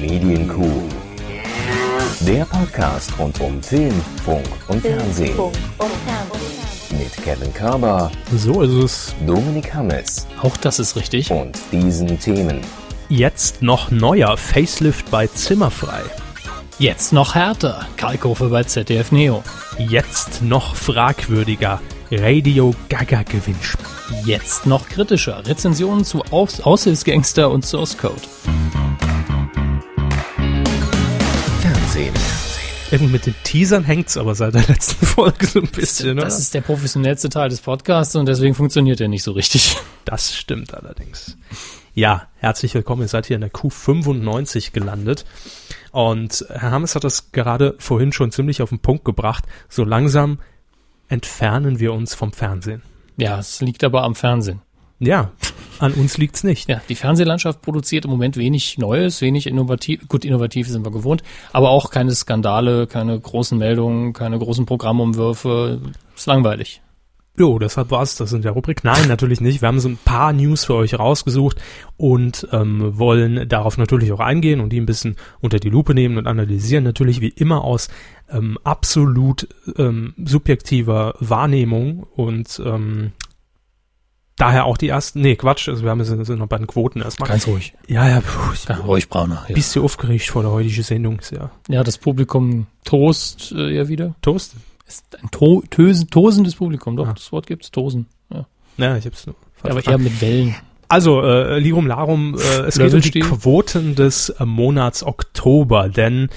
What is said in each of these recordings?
Medienkuh. Der Podcast rund um Film, Funk und Fernsehen. Mit Kevin Körber, So ist es. Dominik Hammes Auch das ist richtig. und diesen Themen. Jetzt noch neuer Facelift bei Zimmerfrei. Jetzt noch härter. Kalkofe bei ZDF Neo. Jetzt noch fragwürdiger Radio Gaga Gewinnspiel. Jetzt noch kritischer. Rezensionen zu Aus Aushilfsgangster und Source Code. Irgendwie mit den Teasern hängt's aber seit der letzten Folge so ein bisschen, Das oder? ist der professionellste Teil des Podcasts und deswegen funktioniert er nicht so richtig. Das stimmt allerdings. Ja, herzlich willkommen. Ihr seid hier in der Q95 gelandet. Und Herr Hammes hat das gerade vorhin schon ziemlich auf den Punkt gebracht. So langsam entfernen wir uns vom Fernsehen. Ja, es liegt aber am Fernsehen. Ja, an uns liegt's nicht. Ja, die Fernsehlandschaft produziert im Moment wenig Neues, wenig innovativ. Gut, innovativ sind wir gewohnt, aber auch keine Skandale, keine großen Meldungen, keine großen Programmumwürfe. Ist langweilig. Jo, deshalb war's das in der Rubrik. Nein, natürlich nicht. Wir haben so ein paar News für euch rausgesucht und ähm, wollen darauf natürlich auch eingehen und die ein bisschen unter die Lupe nehmen und analysieren. Natürlich wie immer aus ähm, absolut ähm, subjektiver Wahrnehmung und ähm, daher auch die ersten. Nee, Quatsch, also wir haben sind, sind noch bei den Quoten erstmal. Ganz ruhig. Ja, ja, puh, ich Ja, ruhig, Brauner. Ja. bist du aufgeregt vor der heutigen Sendung? Ja Ja, das Publikum toast äh, ja wieder. Toast. Ist ein to tösen, tosendes Publikum, doch, Ah. das Wort gibt's, tosen. Ja. Ja, ich hab's nur falsch Aber eher mit Wellen. Also, äh, Lirum Larum, äh, es geht um die. Quoten des äh, Monats Oktober, denn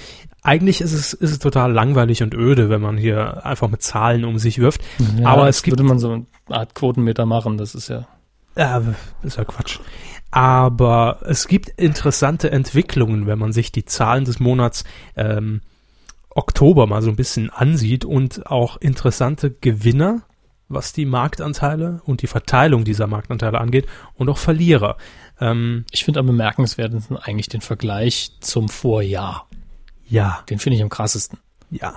eigentlich ist es, ist es total langweilig und öde, wenn man hier einfach mit Zahlen um sich wirft. Aber es gibt, würde man so eine Art Quotenmeter machen, das ist ja. äh, ist ja Quatsch. Aber es gibt interessante Entwicklungen, wenn man sich die Zahlen des Monats ähm, Oktober mal so ein bisschen ansieht und auch interessante Gewinner, was die Marktanteile und die Verteilung dieser Marktanteile angeht und auch Verlierer. Ähm, Ich finde am bemerkenswertesten eigentlich den Vergleich zum Vorjahr. Ja, Den finde ich am krassesten. Ja,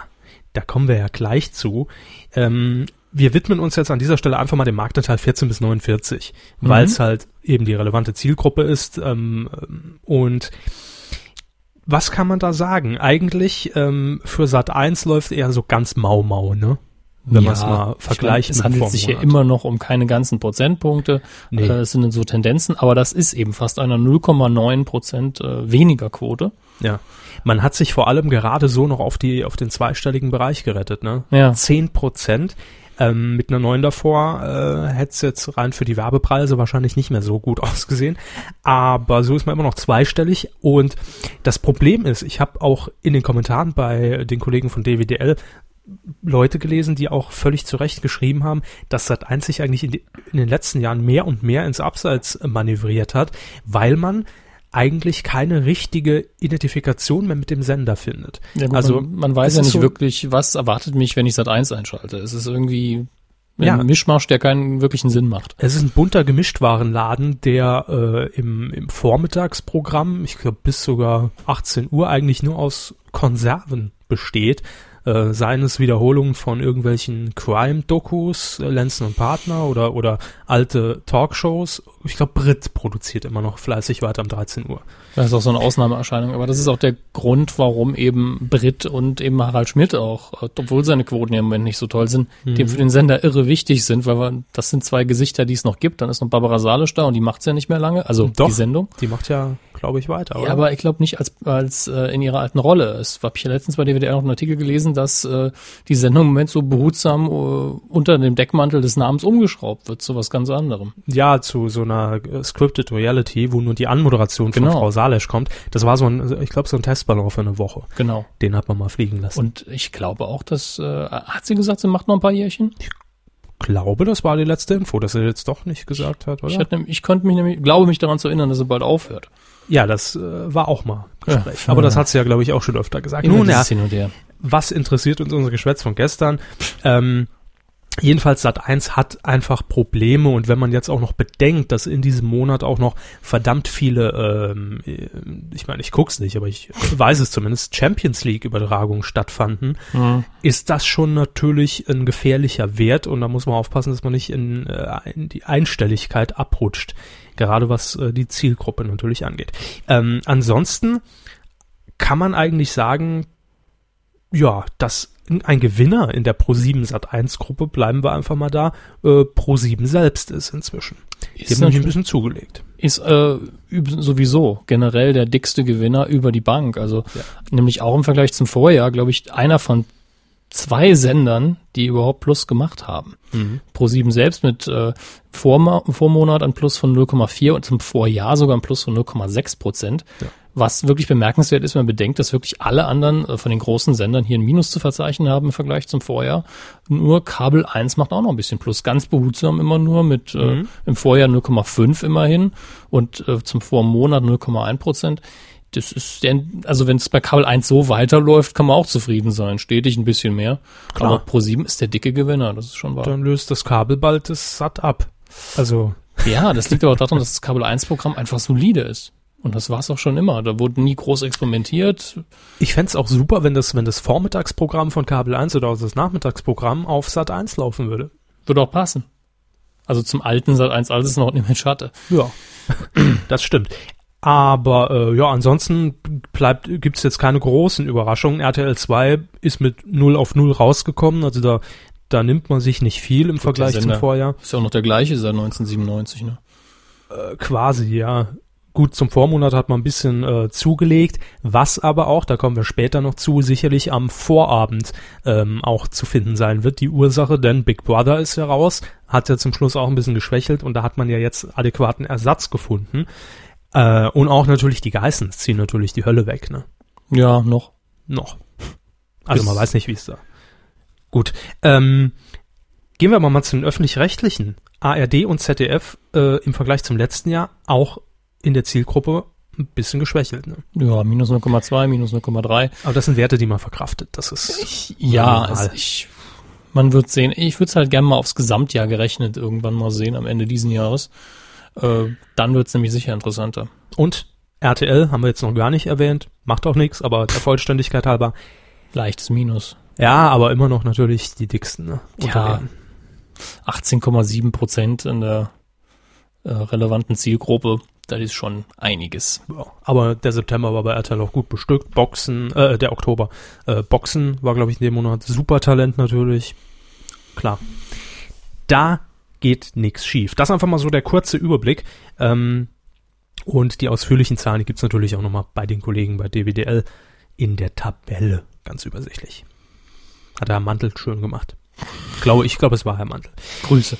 da kommen wir ja gleich zu. Ähm, wir widmen uns jetzt an dieser Stelle einfach mal dem Marktanteil 14 bis 49, Mhm. weil es halt eben die relevante Zielgruppe ist. Ähm, und was kann man da sagen? Eigentlich ähm, für Sat 1 läuft eher so ganz mau mau, ne? Wenn man es mal ich vergleicht meine, Es handelt sich hier immer noch um keine ganzen Prozentpunkte. Nee. Äh, es sind so Tendenzen, aber das ist eben fast einer 0,9 Prozent äh, weniger Quote. Ja. Man hat sich vor allem gerade so noch auf die auf den zweistelligen Bereich gerettet, ne? Ja. 10 Prozent. Ähm, mit einer 9 davor äh, hätte es jetzt rein für die Werbepreise wahrscheinlich nicht mehr so gut ausgesehen. Aber so ist man immer noch zweistellig. Und das Problem ist, ich habe auch in den Kommentaren bei den Kollegen von DWDL Leute gelesen, die auch völlig zu Recht geschrieben haben, dass Sat1 sich eigentlich in, die, in den letzten Jahren mehr und mehr ins Abseits manövriert hat, weil man eigentlich keine richtige Identifikation mehr mit dem Sender findet. Ja, gut, also man, man weiß ja nicht so- wirklich, was erwartet mich, wenn ich Sat 1 einschalte. Es ist irgendwie ein Ja. Mischmasch, der keinen wirklichen Sinn macht. Es ist ein bunter Gemischtwarenladen, der äh, im, im Vormittagsprogramm, ich glaube bis sogar 18 Uhr, eigentlich nur aus Konserven besteht. Äh, seien es Wiederholungen von irgendwelchen Crime-Dokus, äh, Lenzen und Partner oder, oder alte Talkshows. Ich glaube, Brit produziert immer noch fleißig weiter um 13 Uhr. Das ist auch so eine Ausnahmeerscheinung. Aber das ist auch der Grund, warum eben Brit und eben Harald Schmidt auch, äh, obwohl seine Quoten im Moment nicht so toll sind, Mhm. dem für den Sender irre wichtig sind, weil wir, das sind zwei Gesichter, die es noch gibt. Dann ist noch Barbara Salisch da und die macht's ja nicht mehr lange. Also Doch. die Sendung. Die macht ja, glaube ich, weiter, oder? Ja, aber ich glaube nicht als, als äh, in ihrer alten Rolle. Es habe ich ja letztens bei DWDR noch einen Artikel gelesen, dass äh, die Sendung im Moment so behutsam äh, unter dem Deckmantel des Namens umgeschraubt wird zu was ganz anderem. Ja, zu so einer äh, Scripted Reality, wo nur die Anmoderation von Genau. Frau Salesch kommt. Das war so ein, ich glaube, so ein Testballon für eine Woche. Genau. Den hat man mal fliegen lassen. Und ich glaube auch, dass äh, hat sie gesagt, sie macht noch ein paar Jährchen. glaube, das war die letzte Info, dass er jetzt doch nicht gesagt hat, Ich, oder? hatte, ich konnte mich nämlich, glaube mich daran zu erinnern, dass sie bald aufhört. Ja, das äh, war auch mal Gespräch. Ja, Aber das ja. hat sie ja, glaube ich, auch schon öfter gesagt. Nun ja, was interessiert uns unser Geschwätz von gestern? Ähm, jedenfalls Sat1 hat einfach Probleme und wenn man jetzt auch noch bedenkt, dass in diesem Monat auch noch verdammt viele, ähm, äh, ich meine, ich guck's nicht, aber ich weiß es zumindest, Champions League Übertragungen stattfanden, Mhm. ist das schon natürlich ein gefährlicher Wert und da muss man aufpassen, dass man nicht in, äh, in die Einstelligkeit abrutscht, gerade was äh, die Zielgruppe natürlich angeht. Ähm, ansonsten kann man eigentlich sagen, ja, dass ein Gewinner in der Pro7 Sat1 Gruppe, bleiben wir einfach mal da, äh, Pro7 selbst ist inzwischen. Ist haben nämlich ein natürlich- bisschen zugelegt. ist äh, sowieso generell der dickste Gewinner über die Bank. Also Ja. nämlich auch im Vergleich zum Vorjahr, glaube ich, einer von zwei Sendern, die überhaupt Plus gemacht haben. Pro7 selbst mit äh, Vorma Vormonat ein Plus von 0,4 und zum Vorjahr sogar ein Plus von 0,6 Prozent. Ja. Was wirklich bemerkenswert ist, wenn man bedenkt, dass wirklich alle anderen äh, von den großen Sendern hier ein Minus zu verzeichnen haben im Vergleich zum Vorjahr. Nur Kabel 1 macht auch noch ein bisschen Plus. Ganz behutsam immer nur mit äh, im Vorjahr 0,5 immerhin und äh, zum Vormonat 0,1 Prozent. Das ist also wenn es bei Kabel 1 so weiterläuft, kann man auch zufrieden sein. Stetig ein bisschen mehr. Klar. Aber Pro7 ist der dicke Gewinner, das ist schon wahr. Dann löst das Kabel bald das Sat ab. Also, Ja, das liegt aber auch daran, dass das Kabel 1 Programm einfach solide ist. Und das war es auch schon immer. Da wurde nie groß experimentiert. ich fänd's auch super, wenn das, wenn das Vormittagsprogramm von Kabel 1 oder auch das Nachmittagsprogramm auf Sat 1 laufen würde. Würde auch passen. Also zum alten Sat 1, als es noch ein Image hatte. Ja, das stimmt. Aber äh, ja, ansonsten bleibt gibt's jetzt keine großen Überraschungen. RTL 2 ist mit 0 auf 0 rausgekommen, also da da nimmt man sich nicht viel im Vergleich zum. Vorjahr. Ist ja auch noch der gleiche seit 1997, ne? Äh, quasi, ja. Gut, zum Vormonat hat man ein bisschen äh, zugelegt, was aber auch, da kommen wir später noch zu, sicherlich am Vorabend ähm, auch zu finden sein wird, die Ursache, denn Big Brother ist ja raus, hat ja zum Schluss auch ein bisschen geschwächelt und da hat man ja jetzt adäquaten Ersatz gefunden. Äh, und auch natürlich die Geissens ziehen natürlich die Hölle weg, ne? Ja, noch. Noch. Also Bis- man weiß nicht, wie es da. Gut. Ähm, gehen wir aber mal zu den öffentlich-rechtlichen. ARD und ZDF äh, im Vergleich zum letzten Jahr auch in der Zielgruppe ein bisschen geschwächelt. Ne? Ja, minus 0,2, minus 0,3. Aber das sind Werte, die man verkraftet. Das ist Ja, normal. also ich, man wird sehen. Ich würde es halt gerne mal aufs Gesamtjahr gerechnet irgendwann mal sehen, am Ende diesen Jahres. Äh, dann wird es nämlich sicher interessanter. Und RTL haben wir jetzt noch gar nicht erwähnt. Macht auch nichts, aber der Vollständigkeit halber. Leichtes Minus. Ja, aber immer noch natürlich die dicksten. Ne? Ja. Unternehmen. 18,7 Prozent in der äh, relevanten Zielgruppe. Das ist schon einiges. Ja, aber der September war bei RTL auch gut bestückt. Boxen, äh, der Oktober. Äh, Boxen war, glaube ich, in dem Monat Supertalent natürlich. Klar. Da geht nichts schief. Das einfach mal so der kurze Überblick. Ähm, und die ausführlichen Zahlen, die gibt's natürlich auch nochmal bei den Kollegen bei DWDL in der Tabelle. Ganz übersichtlich. Hat Herr Mantel schön gemacht. Ich glaube, ich glaube, es war Herr Mantel. Grüße.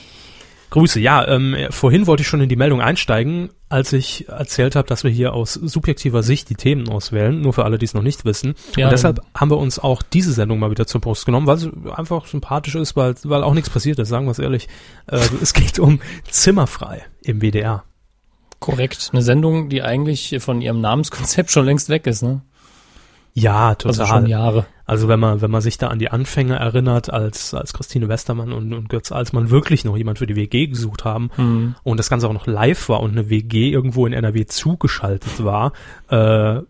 Grüße. Ja, ähm, vorhin wollte ich schon in die Meldung einsteigen, als ich erzählt habe, dass wir hier aus subjektiver Sicht die Themen auswählen, nur für alle, die es noch nicht wissen. Ja, und deshalb haben wir uns auch diese Sendung mal wieder zur Brust genommen, weil sie einfach sympathisch ist, weil, weil auch nichts passiert ist, sagen wir es ehrlich. Äh, es geht um Zimmerfrei im WDR. Korrekt. Eine Sendung, die eigentlich von ihrem Namenskonzept schon längst weg ist, ne? Ja, total. Also schon Jahre. Also wenn man, wenn man sich da an die Anfänge erinnert, als, als Christine Westermann und, und Götz Alsmann wirklich noch jemand für die WG gesucht haben Hm. und das Ganze auch noch live war und eine WG irgendwo in NRW zugeschaltet war, äh,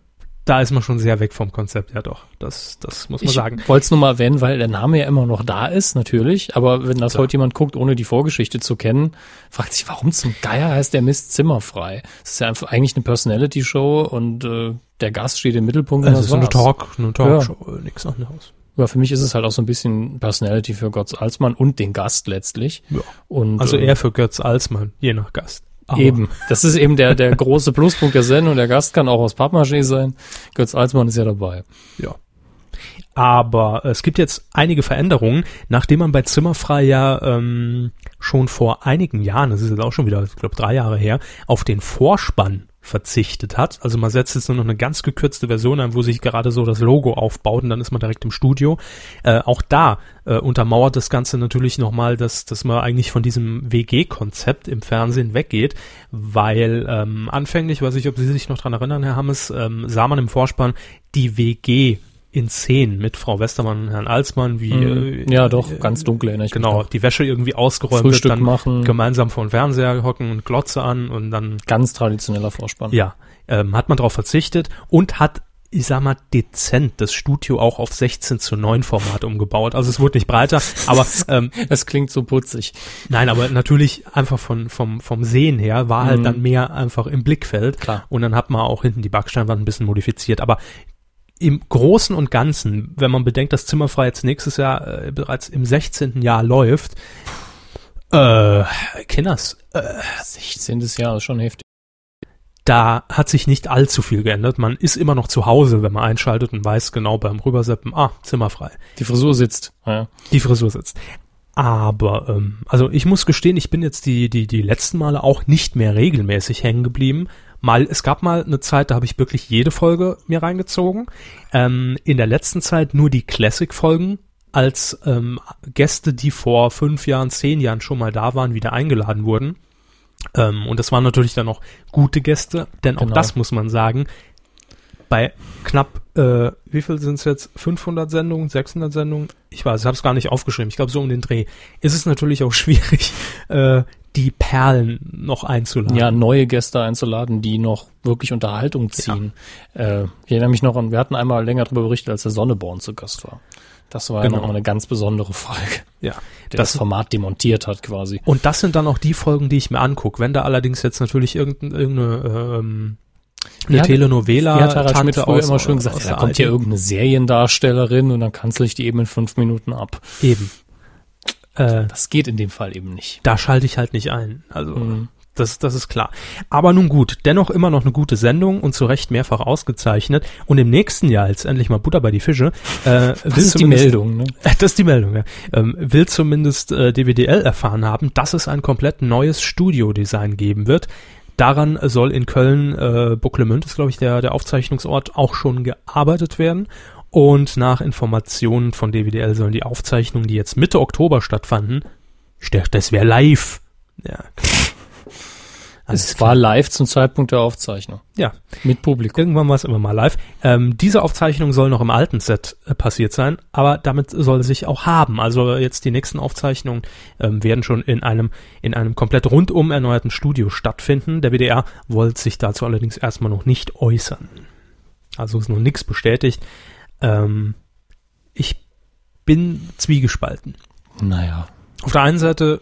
da ist man schon sehr weg vom Konzept, ja doch. Das, das muss man Ich sagen. wollte es nur mal erwähnen, weil der Name ja immer noch da ist, natürlich. Aber wenn das Klar. heute jemand guckt, ohne die Vorgeschichte zu kennen, fragt sich, warum zum Geier heißt der Mist zimmerfrei? Es ist ja einfach eigentlich eine Personality-Show und äh, der Gast steht im Mittelpunkt. und Es das ist eine war's. Talk, eine Talkshow, äh, nichts anderes. Aber für mich ist es halt auch so ein bisschen Personality für Götz Alsmann und den Gast letztlich. Ja. Und, Also äh, eher für Götz Alsmann, je nach Gast. Aber- Eben. Das ist eben der, der große Pluspunkt der Sendung. Der Gast kann auch aus Pappmaché sein. Götz Alsmann ist ja dabei. Ja. Aber es gibt jetzt einige Veränderungen, nachdem man bei Zimmerfrei ja ähm, schon vor einigen Jahren, das ist jetzt auch schon wieder, ich glaube, drei Jahre her, auf den Vorspann verzichtet hat. Also man setzt jetzt nur noch eine ganz gekürzte Version ein, wo sich gerade so das Logo aufbaut und dann ist man direkt im Studio. Äh, auch da äh, untermauert das Ganze natürlich nochmal, dass, dass man eigentlich von diesem WG-Konzept im Fernsehen weggeht, weil ähm, anfänglich, weiß ich, ob Sie sich noch dran erinnern, Herr Hammes, ähm, sah man im Vorspann die WG in Szenen mit Frau Westermann und Herrn Alsmann, wie Mhm. äh, ja, doch, äh, ganz dunkel erinnere ich mich genau, die Wäsche irgendwie ausgeräumt Frühstück wird, dann machen. gemeinsam vor dem Fernseher hocken und Glotze an und dann Ganz traditioneller Vorspann. ja, ähm, hat man darauf verzichtet und hat, ich sag mal, dezent das Studio auch auf 16 zu 9 Format umgebaut. Also es wurde nicht breiter, aber ähm, Das klingt so putzig. nein, aber natürlich einfach von, vom, vom Sehen her war halt Mhm. dann mehr einfach im Blickfeld. Klar. Und dann hat man auch hinten die Backsteinwand ein bisschen modifiziert. Aber im Großen und Ganzen, wenn man bedenkt, dass Zimmerfrei jetzt nächstes Jahr äh, bereits im 16. Jahr läuft, äh, Kinders, äh, 16. Jahr ist schon heftig. da hat sich nicht allzu viel geändert. Man ist immer noch zu Hause, wenn man einschaltet und weiß genau beim Rüberseppen, ah, zimmerfrei. Die Frisur sitzt. Ja. Die Frisur sitzt. Aber, ähm, also ich muss gestehen, ich bin jetzt die, die, die letzten Male auch nicht mehr regelmäßig hängen geblieben. Mal, es gab mal eine Zeit, da habe ich wirklich jede Folge mir reingezogen. Ähm, in der letzten Zeit nur die Classic-Folgen, als ähm, Gäste, die vor fünf Jahren, zehn Jahren schon mal da waren, wieder eingeladen wurden. Ähm, und das waren natürlich dann auch gute Gäste, denn auch Genau. das muss man sagen. Bei knapp, äh, wie viel sind es jetzt? 500 Sendungen, 600 Sendungen? Ich weiß, ich habe es gar nicht aufgeschrieben. Ich glaube, so um den Dreh. Ist es natürlich auch schwierig, äh, die Perlen noch einzuladen. ja, neue Gäste einzuladen, die noch wirklich Unterhaltung ziehen. Äh, ich erinnere mich noch an, wir hatten einmal länger darüber berichtet, als der Sonneborn zu Gast war. Das war Genau. ja nochmal eine ganz besondere Folge, ja. der das, Das, Format demontiert hat quasi. und das sind dann auch die Folgen, die ich mir angucke. Wenn da allerdings jetzt natürlich irgendein, irgendeine ähm, eine Ja, Telenovela Ja, Harald Schmidt früher aus- immer schön gesagt, ja, da kommt hier irgendeine Seriendarstellerin und dann kanzel ich die eben in fünf Minuten ab. Eben. Äh, Das geht in dem Fall eben nicht. da schalte ich halt nicht ein. Also Mhm. das, das ist klar. Aber nun gut, dennoch immer noch eine gute Sendung und zu Recht mehrfach ausgezeichnet. Und im nächsten Jahr, jetzt endlich mal Butter bei die Fische, äh, Das ist die Meldung, ne? Das ist die Meldung, ja. Ähm, will zumindest äh, DWDL erfahren haben, dass es ein komplett neues Studiodesign geben wird. Daran soll in Köln, äh, Bucklemünd ist, glaube ich, der, der Aufzeichnungsort, auch schon gearbeitet werden. Und nach Informationen von DWDL sollen die Aufzeichnungen, die jetzt Mitte Oktober stattfanden, ich dachte, das wäre live. Ja. Es war live zum Zeitpunkt der Aufzeichnung. Ja, Mit Publikum. irgendwann war es immer mal live. Ähm, diese Aufzeichnung soll noch im alten Set äh, passiert sein, aber damit soll es sich auch haben. Also jetzt die nächsten Aufzeichnungen ähm, werden schon in einem in einem komplett rundum erneuerten Studio stattfinden. Der WDR wollte sich dazu allerdings erstmal noch nicht äußern. Also ist noch nichts bestätigt. Ähm, ich bin zwiegespalten. Naja. Auf der einen Seite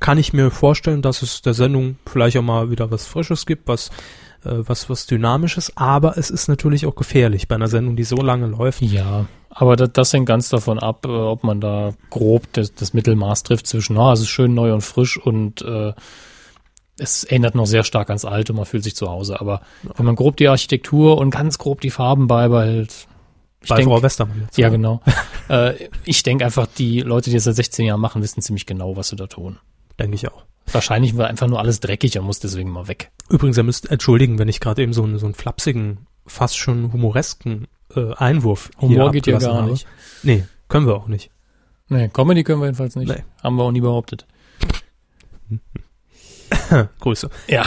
kann ich mir vorstellen, dass es der Sendung vielleicht auch mal wieder was Frisches gibt, was äh, was was Dynamisches, aber es ist natürlich auch gefährlich bei einer Sendung, die so lange läuft. Ja, aber das, das hängt ganz davon ab, äh, ob man da grob das, das Mittelmaß trifft zwischen, ah, es ist schön neu und frisch und äh, es erinnert noch sehr stark ans Alte, man fühlt sich zu Hause. Aber wenn man grob die Architektur und ganz grob die Farben beibehält, ich bei denk- Frau Westermann jetzt. ja genau. äh, ich denke einfach, die Leute, die das seit 16 Jahren machen, wissen ziemlich genau, was sie da tun. denke ich auch. Wahrscheinlich war einfach nur alles dreckig und muss deswegen mal weg. Übrigens, ihr müsst entschuldigen, wenn ich gerade eben so einen so einen flapsigen, fast schon humoresken äh, Einwurf Humor geht ja gar habe. nicht. Nee, können wir auch nicht. Nee, Comedy können wir jedenfalls nicht. Nee. Haben wir auch nie behauptet. Grüße. Ja.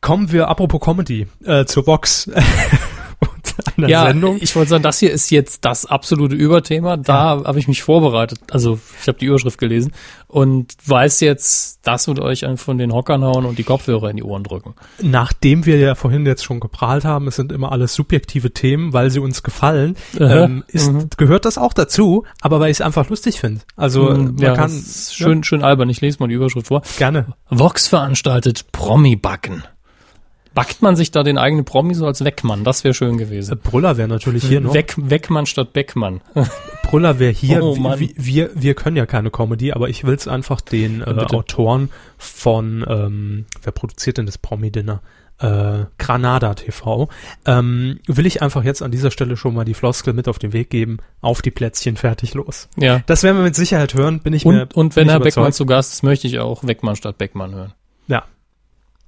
Kommen wir, apropos Comedy, äh, zur Box einer ja, Sendung. ich wollte sagen, das hier ist jetzt das absolute Überthema. Da habe ich mich vorbereitet. Also ich habe die Überschrift gelesen und weiß jetzt, das wird euch von den Hockern hauen und die Kopfhörer in die Ohren drücken. Nachdem wir ja vorhin jetzt schon geprahlt haben, es sind immer alles subjektive Themen, weil sie uns gefallen, ähm, ist, Mhm. gehört das auch dazu, aber weil ich es einfach lustig finde. Also Mm, man ja, kann das ist schön, schön albern. Ich lese mal die Überschrift vor. ja, gerne. Vox veranstaltet Promi-Backen. Backt man sich da den eigenen Promi so als Weckmann? Das wäre schön Äh, gewesen. Brüller wäre natürlich hier noch. Weg, Weckmann statt Beckmann. Brüller wäre hier. Oh, wir, wir, wir können ja keine Comedy, aber ich will es einfach den äh. Autoren von, ähm, wer produziert denn das Promi-Dinner? Äh, Granada TV. Ähm, will ich einfach jetzt an dieser Stelle schon mal die Floskel mit auf den Weg geben. Auf die Plätzchen, fertig, los. ja. Das werden wir mit Sicherheit hören, bin ich mir Und, und wenn Herr Beckmann zu Gast ist, möchte ich auch Weckmann statt Beckmann hören. Ja.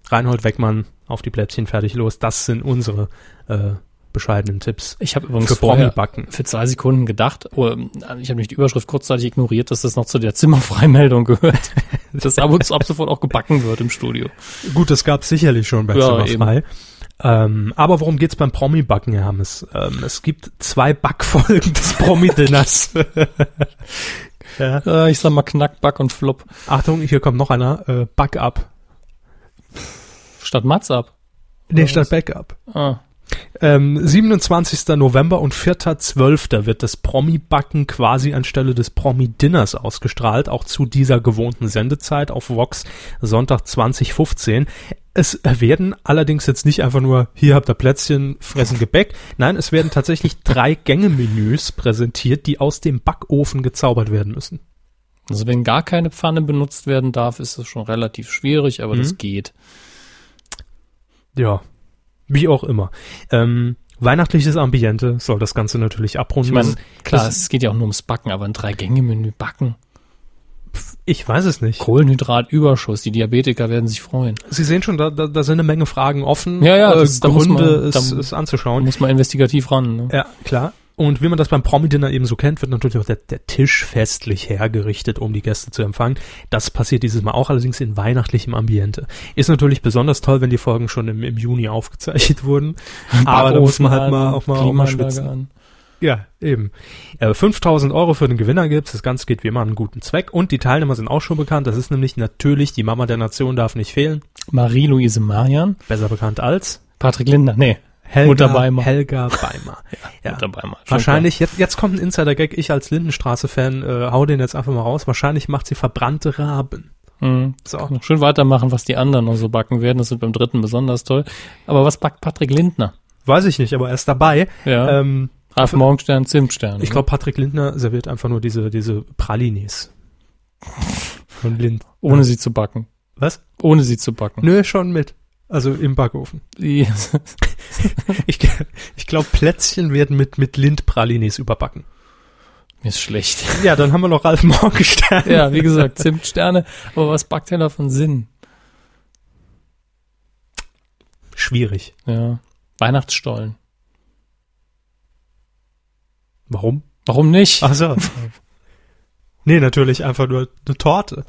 Reinhold Weckmann, auf die Plätzchen, fertig, los. Das sind unsere äh, bescheidenen Tipps Ich habe übrigens für vorher für zwei Sekunden gedacht, oh, ich habe mich die Überschrift kurzzeitig ignoriert, dass das noch zu der Zimmerfreimeldung gehört, dass ab ab sofort auch gebacken wird im Studio. Gut, das gab sicherlich schon bei Ja, Zimmerfrei. Ähm, aber worum geht's beim Promi-Backen, Herr Hammes? Ähm, es gibt zwei Backfolgen des Promi-Dinners. ja. Äh, ich sag mal Knack, Back und Flop Achtung, hier kommt noch einer. Äh, Back-up. Statt Mats ab. Nee, statt? Backup. Ah. Ähm, 27. November und 4.12. wird das Promi-Backen quasi anstelle des Promi-Dinners ausgestrahlt, auch zu dieser gewohnten Sendezeit auf Vox Sonntag 2015. Es werden allerdings jetzt nicht einfach nur, hier habt ihr Plätzchen, fressen Gebäck. Nein, es werden tatsächlich drei Gänge-Menüs präsentiert, die aus dem Backofen gezaubert werden müssen. Also wenn gar keine Pfanne benutzt werden darf, ist das schon relativ schwierig, aber Mhm. das geht. Ja, wie auch immer. Ähm, weihnachtliches Ambiente soll das Ganze natürlich abrunden. Ich meine, klar, das- es geht ja auch nur ums Backen, aber ein Drei-Gänge-Menü backen. ich weiß es nicht. Kohlenhydratüberschuss, die Diabetiker werden sich freuen. Sie sehen schon, da, da, da sind eine Menge Fragen offen. Ja, ja, äh, das- da muss Gründe man- es, da- es Da anzuschauen. muss man investigativ ran. Ne? Ja, klar. Und wie man das beim Promi-Dinner eben so kennt, wird natürlich auch der, der Tisch festlich hergerichtet, um die Gäste zu empfangen. Das passiert dieses Mal auch allerdings in weihnachtlichem Ambiente. Ist natürlich besonders toll, wenn die Folgen schon im, im Juni aufgezeichnet wurden. Aber da muss man halt mal auch mal, auch mal Klimaanlage schwitzen. an. Ja, eben. Äh, 5000 Euro für den Gewinner gibt's. Das Ganze geht wie immer an einen guten Zweck. Und die Teilnehmer sind auch schon bekannt. Das ist nämlich natürlich die Mama der Nation darf nicht fehlen. Marie-Louise Marian, Besser bekannt als Patrick Lindner, nee, Helga Mutter Beimer. Helga Beimer. ja. Mutter Beimer. Wahrscheinlich, jetzt, jetzt kommt ein Insider-Gag. Ich als Lindenstraße-Fan äh, hau den jetzt einfach mal raus. Wahrscheinlich macht sie verbrannte Raben. Mhm. So. Schön weitermachen, was die anderen noch so backen werden. Das wird beim dritten besonders toll. Aber was backt Patrick Lindner? Weiß ich nicht, aber er ist dabei. Ja, Ähm, Ralf Morgenstern, Zimtstern. ich glaube, Patrick Lindner serviert einfach nur diese, diese Pralinis. Von Lind. ohne sie zu backen. Was? Ohne sie zu backen. Nö, schon mit. Also im Backofen. Die- Ich, ich glaube, Plätzchen werden mit, mit Lindpralinis überbacken. Mir ist schlecht. Ja, dann haben wir noch Ralf Morgenstern. ja, wie gesagt, Zimtsterne. Aber was backt er da von Sinn? Schwierig. Ja. Weihnachtsstollen. Warum? Warum nicht? Ach so. nee, natürlich einfach nur eine Torte.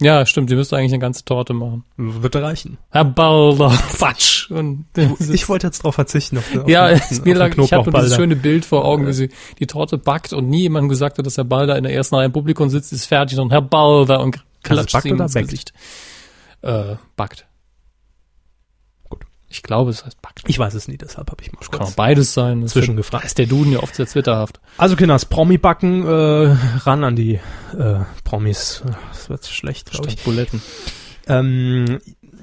Ja, stimmt, ihr müsst eigentlich eine ganze Torte machen. Wird reichen. Herr Balder, Quatsch. Und Ich wollte jetzt drauf verzichten. Auf, auf ja, den- mir lag, ich Knoblauchball dieses schöne Bild vor Augen, wie sie die Torte backt und nie jemand gesagt hat, dass Herr Balder in der ersten Reihe im Publikum sitzt, ist fertig und Herr Balder und klatscht backt ihm oder ins backt? Gesicht. Äh, backt. Ich glaube, es heißt backt. Ich weiß es nie, deshalb habe ich mal Kann auch kurz. beides sein. Das Zwischen wird- gefragt. Da ist der Duden ja oft sehr zwitterhaft. Also Kinders, Promi-Backen, äh, ran an die äh, Promis. Das wird schlecht, glaube ich. Buletten. Ähm,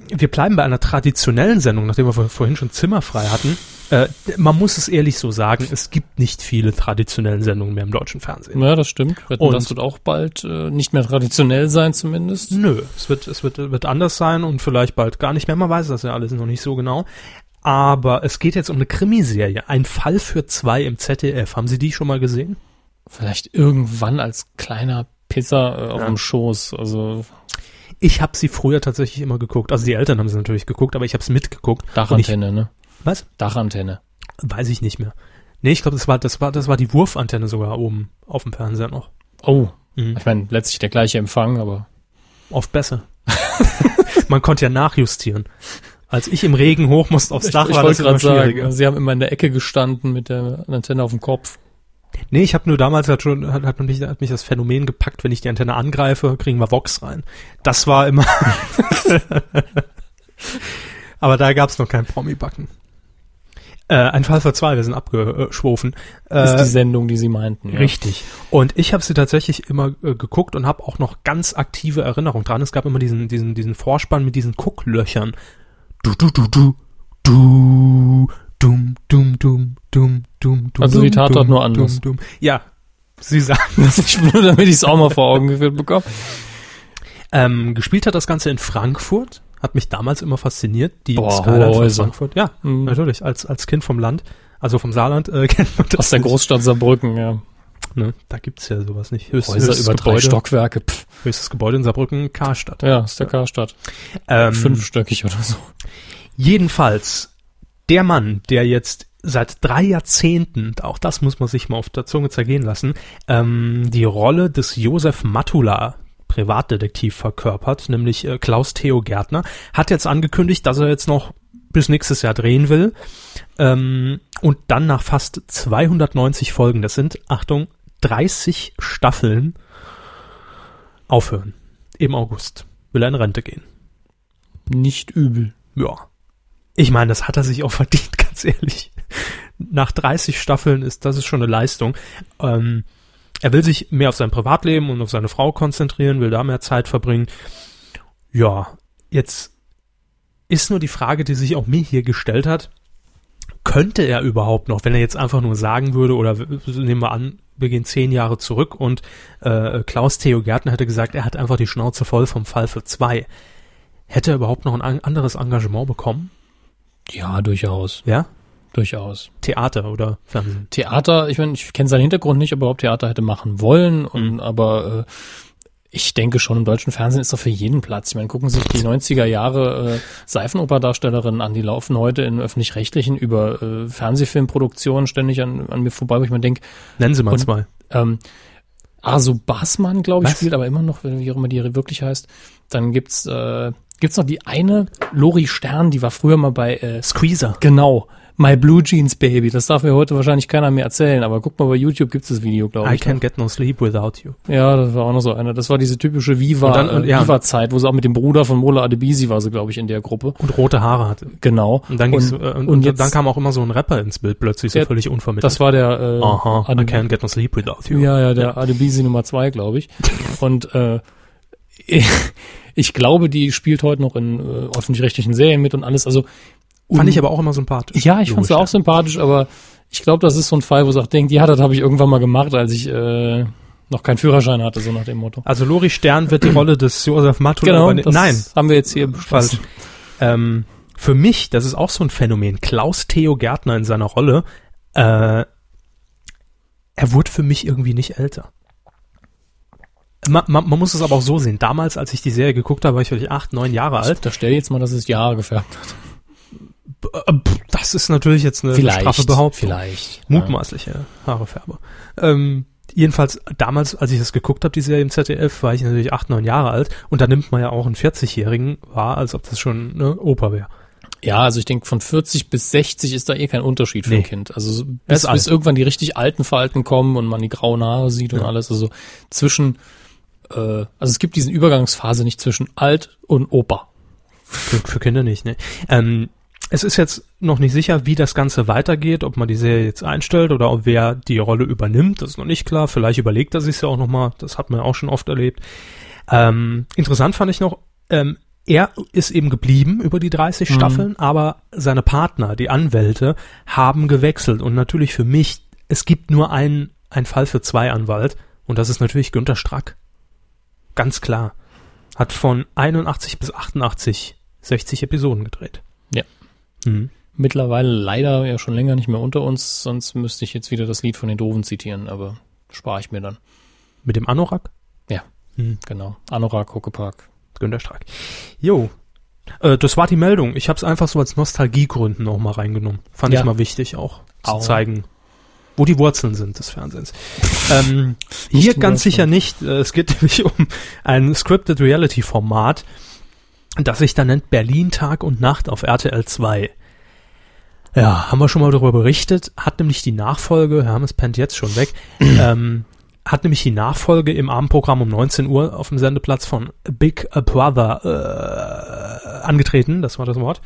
wir bleiben bei einer traditionellen Sendung, nachdem wir vor- vorhin schon Zimmer frei hatten. Äh, man muss es ehrlich so sagen, es gibt nicht viele traditionellen Sendungen mehr im deutschen Fernsehen. Ja, das stimmt. Wetten, Und- das wird auch bald äh, nicht mehr traditionell sein zumindest. Nö, es wird, es wird, wird anders sein und vielleicht bald gar nicht mehr. Man weiß das ja alles noch nicht so genau. Aber es geht jetzt um eine Krimiserie. Ein Fall für zwei im ZDF. Haben Sie die schon mal gesehen? Vielleicht irgendwann als kleiner Pisser äh, auf Ja. dem Schoß. Also Ich habe sie früher tatsächlich immer geguckt. Also die Eltern haben sie natürlich geguckt, aber ich habe es mitgeguckt. Und ich, Dachantenne, ne? was? Dachantenne. Weiß ich nicht mehr. Nee, ich glaube, das war, das war, das war die Wurfantenne sogar oben auf dem Fernseher noch. Oh, Mhm. ich meine, letztlich der gleiche Empfang, aber Oft besser. Man konnte ja nachjustieren. Als ich im Regen hoch musste aufs ich, Dach, ich war wollte das immer sagen, sie haben immer in der Ecke gestanden mit der Antenne auf dem Kopf. Nee, ich habe nur damals hat schon hat, hat, mich, hat mich das Phänomen gepackt, wenn ich die Antenne angreife, kriegen wir Vox rein. Das war immer. Aber da gab's noch kein Promi-Backen. Äh, ein Fall für zwei, wir sind abgeschwofen. ist Äh, die Sendung, die sie meinten. Ja. Richtig. Und ich habe sie tatsächlich immer äh, geguckt und habe auch noch ganz aktive Erinnerung dran. Es gab immer diesen, diesen, diesen Vorspann mit diesen Gucklöchern. Du, du, du, du, du, dum, dum, dum, dum, dum, dum. Also dum, Tatort nur anders. Dum, dum. Ja, sie sagen. Das ist nur, damit ich es auch mal vor Augen geführt bekomme. Ähm, gespielt hat das Ganze in Frankfurt. Hat mich damals immer fasziniert. Die Boah, Skyline von. Frankfurt. Ja, Mhm. natürlich. Als, als Kind vom Land, also vom Saarland, äh, kennt man das Aus der nicht. Großstadt Saarbrücken, ja. Ne? Da gibt's ja sowas nicht. Höchst, Häuser über drei Gebäude, Stockwerke. Pff, Höchstes Gebäude in Saarbrücken, Karstadt. ja, ist der Karstadt. Ähm, Fünfstöckig oder so. Jedenfalls, der Mann, der jetzt seit drei Jahrzehnten, auch das muss man sich mal auf der Zunge zergehen lassen, ähm, die Rolle des Josef Matula, Privatdetektiv, verkörpert, nämlich äh, Klaus Theo Gärtner, hat jetzt angekündigt, dass er jetzt noch bis nächstes Jahr drehen will. Ähm, und dann nach fast 290 Folgen, das sind, Achtung, 30 Staffeln, aufhören. Im August will er in Rente gehen. Nicht übel. Ja. Ich meine, das hat er sich auch verdient, ganz ehrlich. nach 30 Staffeln ist, das ist schon eine Leistung. Ähm, er will sich mehr auf sein Privatleben und auf seine Frau konzentrieren, will da mehr Zeit verbringen. Ja, jetzt ist nur die Frage, die sich auch mir hier gestellt hat. Könnte er überhaupt noch, wenn er jetzt einfach nur sagen würde, oder nehmen wir an, wir gehen zehn Jahre zurück und äh, Klaus Theo Gärtner hätte gesagt, er hat einfach die Schnauze voll vom Fall für zwei. Hätte er überhaupt noch ein anderes Engagement bekommen? Ja, durchaus. Ja? Durchaus. Theater oder Fernsehen? Theater, ich meine, ich kenne seinen Hintergrund nicht, ob er überhaupt Theater hätte machen wollen. Und mhm. aber äh, ich denke schon, im deutschen Fernsehen ist doch für jeden Platz. Ich meine, gucken sich die 90er Jahre äh, Seifenoperdarstellerinnen an, die laufen heute in öffentlich-rechtlichen über äh, Fernsehfilmproduktionen ständig an, an mir vorbei, wo ich mir denke. Nennen Sie mal und, zwei. Ähm, Arso Basmann, glaube ich, spielt aber immer noch, wie auch immer die wirklich heißt. Dann gibt's äh, gibt's noch die eine Lori Stern, die war früher mal bei äh, Squeezer. Genau. My Blue Jeans Baby. Das darf mir heute wahrscheinlich keiner mehr erzählen, aber guck mal bei YouTube gibt's das Video, glaube ich. I can't get no sleep without you. Ja, das war auch noch so einer. Das war diese typische Viva, dann, äh, ja. Viva Zeit, wo sie auch mit dem Bruder von Mola Adebisi war sie, glaube ich, in der Gruppe. Und rote Haare hatte. Genau. Und dann, und, äh, und, und jetzt, dann kam auch immer so ein Rapper ins Bild plötzlich, so der, völlig unvermittelt. Das war der äh, Aha, I can't get no sleep without you. Ja, ja, der ja. Adebisi Nummer zwei, glaube ich. und äh, ich glaube, die spielt heute noch in äh, öffentlich-rechtlichen Serien mit und alles. Also Fand ich aber auch immer sympathisch. Ja, ich fand sie auch sympathisch, aber ich glaube, das ist so ein Fall, wo es auch denkt, ja, das habe ich irgendwann mal gemacht, als ich äh, noch keinen Führerschein hatte, so nach dem Motto. Also Lori Stern wird die Rolle des Josef Matula genau, übernehmen. Nein, haben wir jetzt hier falsch. Ähm, für mich, das ist auch so ein Phänomen, Klaus Theo Gärtner in seiner Rolle, äh, er wurde für mich irgendwie nicht älter. Man, man, man muss es aber auch so sehen. Damals, als ich die Serie geguckt habe, war ich vielleicht acht, neun Jahre alt. Da stell jetzt mal, dass es die Haare gefärbt hat. Äh, das ist natürlich jetzt eine vielleicht, straffe Behauptung. Vielleicht. Mutmaßliche ja. Haarefärber. Ähm, jedenfalls damals, als ich das geguckt habe, die Serie im ZDF, war ich natürlich acht, neun Jahre alt und da nimmt man ja auch einen 40-Jährigen wahr, als ob das schon eine Opa wäre. Ja, also ich denke, von 40 bis 60 ist da eh kein Unterschied für nee. ein Kind. Also bis, bis irgendwann die richtig alten Falten kommen und man die grauen Haare sieht und ja. alles. Also zwischen, äh, also es gibt diesen Übergangsphase nicht zwischen alt und Opa. Für, für Kinder nicht, ne? Ähm, es ist jetzt noch nicht sicher, wie das Ganze weitergeht, ob man die Serie jetzt einstellt oder ob wer die Rolle übernimmt. Das ist noch nicht klar. Vielleicht überlegt er sich ja auch nochmal. Das hat man ja auch schon oft erlebt. Ähm, interessant fand ich noch, ähm, er ist eben geblieben über die 30 mhm. Staffeln, aber seine Partner, die Anwälte, haben gewechselt. Und natürlich für mich, es gibt nur einen, einen Fall für zwei Anwalt. Und das ist natürlich Günter Strack. Ganz klar. Hat von 81 bis 88 60 Episoden gedreht. Ja. Mhm. Mittlerweile leider ja schon länger nicht mehr unter uns, sonst müsste ich jetzt wieder das Lied von den Doofen zitieren, aber spare ich mir dann. Mit dem Anorak? Ja, mhm. genau. Anorak, Huckepark. Günter Strack. Jo. Äh, das war die Meldung. Ich habe es einfach so als Nostalgiegründen noch mal reingenommen. Fand ja. ich mal wichtig auch zu Au. zeigen, wo die Wurzeln sind des Fernsehens. ähm, hier ganz sicher nicht. Äh, es geht nämlich um ein Scripted Reality Format das sich dann nennt Berlin Tag und Nacht auf RTL 2. Ja, haben wir schon mal darüber berichtet, hat nämlich die Nachfolge, Hermes pennt jetzt schon weg, ähm, hat nämlich die Nachfolge im Abendprogramm um 19 Uhr auf dem Sendeplatz von Big Brother äh, angetreten, das war das Wort.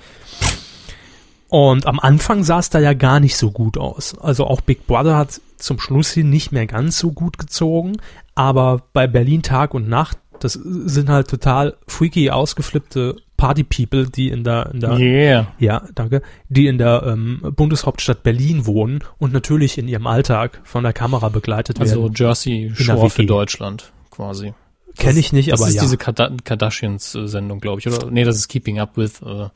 Und am Anfang sah es da ja gar nicht so gut aus. Also auch Big Brother hat zum Schluss hin nicht mehr ganz so gut gezogen, aber bei Berlin Tag und Nacht das sind halt total freaky ausgeflippte Party People, die in der, in der yeah. ja, danke, die in der ähm, Bundeshauptstadt Berlin wohnen und natürlich in ihrem Alltag von der Kamera begleitet also werden. Also Jersey Shore für Deutschland quasi. Kenne ich nicht, das aber ist ja. diese Kardashians-Sendung, glaube ich, oder? Nee, das ist Keeping Up with. Äh,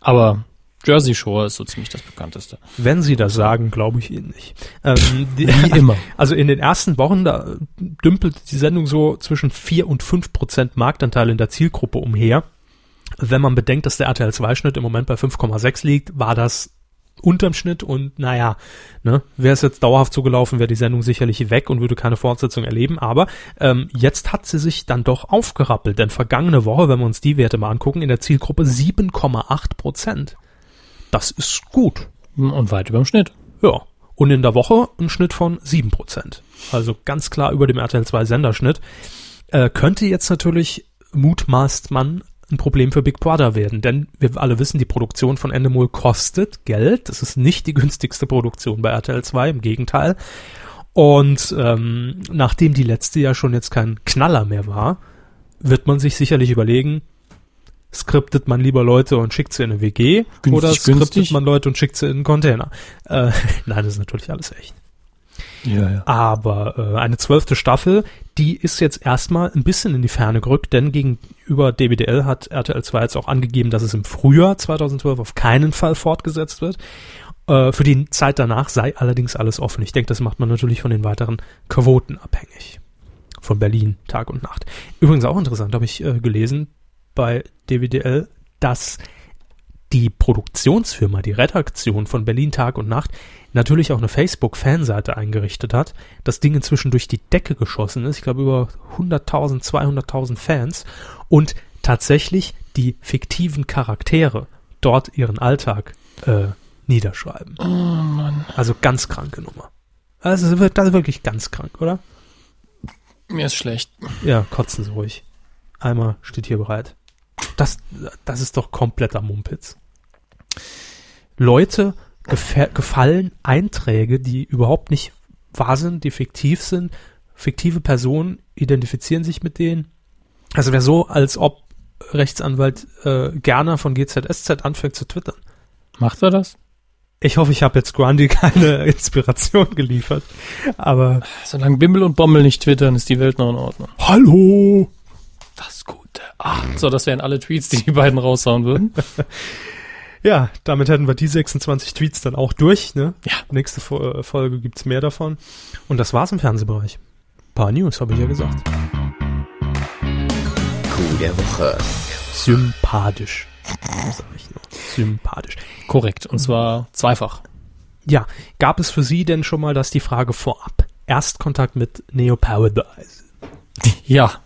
aber Jersey Shore ist so ziemlich das bekannteste. Wenn Sie das sagen, glaube ich Ihnen nicht. Ähm, die, Wie immer. Also in den ersten Wochen, da dümpelt die Sendung so zwischen vier und fünf Prozent Marktanteil in der Zielgruppe umher. Wenn man bedenkt, dass der RTL 2-Schnitt im Moment bei 5,6 liegt, war das unterm Schnitt und naja, ne, wäre es jetzt dauerhaft zugelaufen, wäre die Sendung sicherlich weg und würde keine Fortsetzung erleben. Aber ähm, jetzt hat sie sich dann doch aufgerappelt, denn vergangene Woche, wenn wir uns die Werte mal angucken, in der Zielgruppe 7,8 Prozent. Das ist gut. Und weit über dem Schnitt. Ja. Und in der Woche ein Schnitt von 7%. Also ganz klar über dem RTL 2 Senderschnitt. Äh, könnte jetzt natürlich mutmaßt man ein Problem für Big Brother werden. Denn wir alle wissen, die Produktion von Endemol kostet Geld. Das ist nicht die günstigste Produktion bei RTL 2, im Gegenteil. Und ähm, nachdem die letzte ja schon jetzt kein Knaller mehr war, wird man sich sicherlich überlegen, skriptet man lieber Leute und schickt sie in eine WG Günstig, oder skriptet günstig. man Leute und schickt sie in einen Container. Äh, nein, das ist natürlich alles echt. Ja, ja. Aber äh, eine zwölfte Staffel, die ist jetzt erstmal ein bisschen in die Ferne gerückt, denn gegenüber DWDL hat RTL 2 jetzt auch angegeben, dass es im Frühjahr 2012 auf keinen Fall fortgesetzt wird. Äh, für die Zeit danach sei allerdings alles offen. Ich denke, das macht man natürlich von den weiteren Quoten abhängig. Von Berlin, Tag und Nacht. Übrigens auch interessant, habe ich äh, gelesen bei DWDL, dass die Produktionsfirma, die Redaktion von Berlin Tag und Nacht natürlich auch eine Facebook-Fanseite eingerichtet hat. Das Ding inzwischen durch die Decke geschossen ist. Ich glaube über 100.000, 200.000 Fans und tatsächlich die fiktiven Charaktere dort ihren Alltag äh, niederschreiben. Oh Mann. Also ganz kranke Nummer. Also das ist wirklich ganz krank, oder? Mir ist schlecht. Ja, kotzen Sie ruhig. Einmal steht hier bereit das, das ist doch kompletter Mumpitz. Leute gefallen Einträge, die überhaupt nicht wahr sind, die fiktiv sind. Fiktive Personen identifizieren sich mit denen. Also wäre so, als ob Rechtsanwalt äh, gerne von GZSZ anfängt zu twittern. Macht er das? Ich hoffe, ich habe jetzt Grundy keine Inspiration geliefert. Aber. Solange Bimmel und Bommel nicht twittern, ist die Welt noch in Ordnung. Hallo! Das ist gut. Ach, So, das wären alle Tweets, die die beiden raushauen würden. ja, damit hätten wir die 26 Tweets dann auch durch. Ne? Ja. Nächste Fo äh, Folge es mehr davon. Und das war's im Fernsehbereich. Paar News, habe ich ja gesagt. Coup der Woche. Sympathisch. Sag ich nur. Sympathisch. Korrekt. Und zwar zweifach. Ja. Gab es für Sie denn schon mal, dass die Frage vorab Erstkontakt mit Neo Paradise? Ja,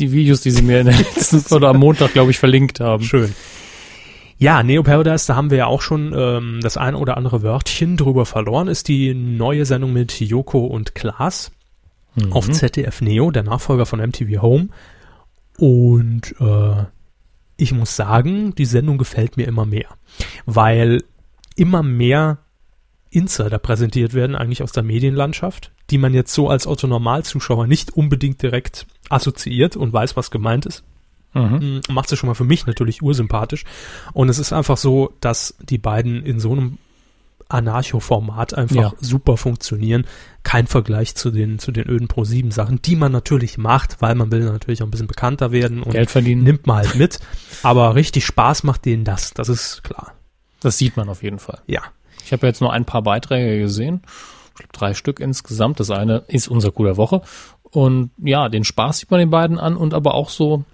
die Videos, die sie mir in der letzten oder am Montag, glaube ich, verlinkt haben. Schön. Ja, Neo Paradise, da haben wir ja auch schon ähm, das ein oder andere Wörtchen drüber verloren, ist die neue Sendung mit Joko und Klaas Mhm. auf ZDF Neo, der Nachfolger von MTV Home. Und äh, ich muss sagen, die Sendung gefällt mir immer mehr, weil immer mehr Insider präsentiert werden, eigentlich aus der Medienlandschaft, die man jetzt so als Otto-Normalzuschauer nicht unbedingt direkt assoziiert und weiß, was gemeint ist Mhm. macht sie schon mal für mich natürlich ursympathisch. Und es ist einfach so, dass die beiden in so einem Anarcho-Format einfach Ja. super funktionieren. Kein Vergleich zu den, zu den öden Pro-7-Sachen, die man natürlich macht, weil man will natürlich auch ein bisschen bekannter werden und Geld verdienen. nimmt man halt mit. Aber richtig Spaß macht denen das, das ist klar. Das sieht man auf jeden Fall. Ja. Ich habe jetzt nur ein paar Beiträge gesehen. Ich glaub, drei Stück insgesamt. Das eine ist unser Coup der Woche. Und ja, den Spaß sieht man den beiden an und aber auch so,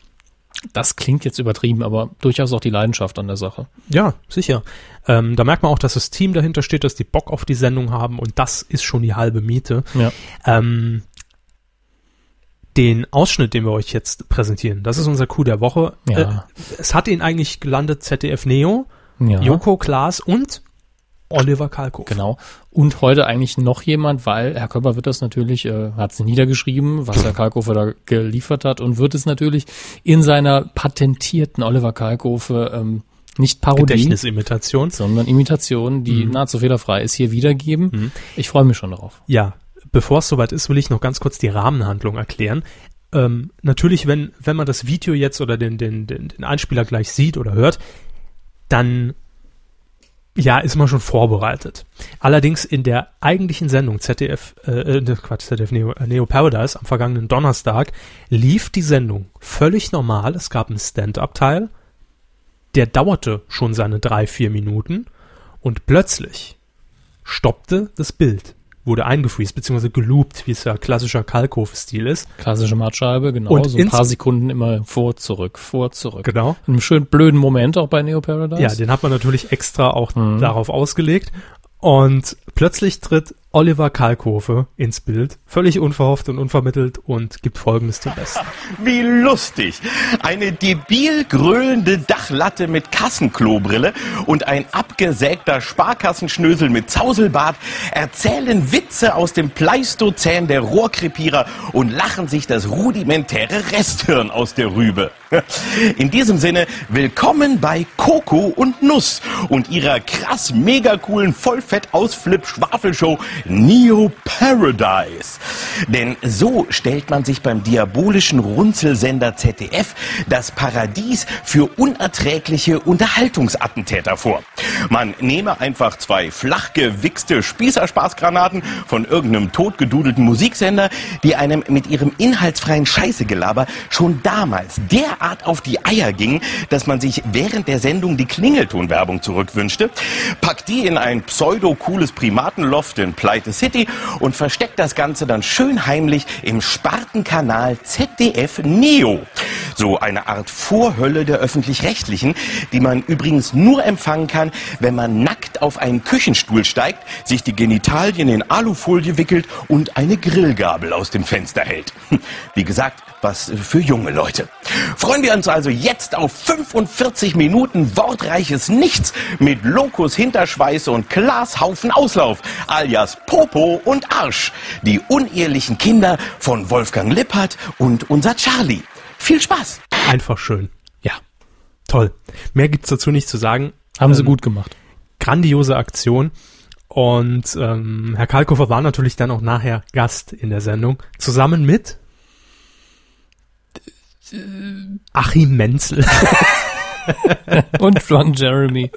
das klingt jetzt übertrieben, aber durchaus auch die Leidenschaft an der Sache. Ja, sicher. Ähm, da merkt man auch, dass das Team dahinter steht, dass die Bock auf die Sendung haben und das ist schon die halbe Miete. Ja. Ähm, den Ausschnitt, den wir euch jetzt präsentieren, das ist unser Coup der Woche. Ja. Äh, es hat ihn eigentlich gelandet ZDF Neo, ja. Joko Klaas und Oliver Kalkofe. Genau. Und heute eigentlich noch jemand, weil Herr Körper wird das natürlich, äh, hat es niedergeschrieben, was Herr Kalkofe da geliefert hat und wird es natürlich in seiner patentierten Oliver Kalkofe ähm, nicht Parodie, Gedächtnisimitation. sondern Imitation, die nahezu fehlerfrei ist, hier wiedergeben. Ich freue mich schon darauf. Ja, bevor es soweit ist, will ich noch ganz kurz die Rahmenhandlung erklären. Ähm, natürlich, wenn, wenn man das Video jetzt oder den, den, den, den Einspieler gleich sieht oder hört, dann ja, ist man schon vorbereitet. Allerdings in der eigentlichen Sendung ZDF, äh, äh, Quatsch, ZDF Neo, äh, Neo Paradise am vergangenen Donnerstag lief die Sendung völlig normal. Es gab einen Stand-up-Teil, der dauerte schon seine drei, vier Minuten und plötzlich stoppte das Bild, wurde eingefriest, beziehungsweise geloopt, wie es ja klassischer Kalkofe-Stil ist. Klassische Mattscheibe, genau. Und so ein paar Sekunden immer vor, zurück, vor, zurück. Genau. In einem schönen blöden Moment auch bei Neo Paradise. Ja, den hat man natürlich extra auch Mhm. darauf ausgelegt. Und plötzlich tritt Oliver Kalkofe ins Bild, völlig unverhofft und unvermittelt und gibt Folgendes zum Besten. Wie lustig. Eine debil gröhlende Dachlatte mit Kassenklobrille und ein abgesägter Sparkassenschnösel mit Zauselbart erzählen Witze aus dem Pleistozän der Rohrkrepierer und lachen sich das rudimentäre Resthirn aus der Rübe. In diesem Sinne, willkommen bei Coco und Nuss und ihrer krass mega coolen Vollfett-Ausflip-Schwafelshow Neo Paradise. Denn so stellt man sich beim diabolischen Runzelsender ZDF das Paradies für unerträgliche Unterhaltungsattentäter vor. Man nehme einfach zwei flach gewichste Spießerspaßgranaten von irgendeinem totgedudelten Musiksender, die einem mit ihrem inhaltsfreien Scheißegelaber schon damals derart auf die Eier gingen, dass man sich während der Sendung die Klingeltonwerbung zurückwünschte, packt die in ein pseudo-cooles Primatenloft in Pleite City und versteckt das Ganze dann schön heimlich im Spartenkanal ZDF Neo. So eine Art Vorhölle der Öffentlich-Rechtlichen, die man übrigens nur empfangen kann, wenn man nackt auf einen Küchenstuhl steigt, sich die Genitalien in Alufolie wickelt und eine Grillgabel aus dem Fenster hält. Wie gesagt, was für junge Leute. Freuen wir uns also jetzt auf 45 Minuten wortreiches Nichts mit Lokus Hinterschweiße und Klaas Haufen Auslauf, alias Popo und Arsch. Die unehelichen Kinder von Wolfgang Lippert und unser Charlie. Viel Spaß! Einfach schön. Ja, Toll. Mehr gibt's dazu nicht zu sagen. haben sie Ähm, gut gemacht. Grandiose Aktion. Und ähm, Herr Kalkofer war natürlich dann auch nachher Gast in der Sendung. Zusammen mit Achim Menzel. Und Ron Jeremy.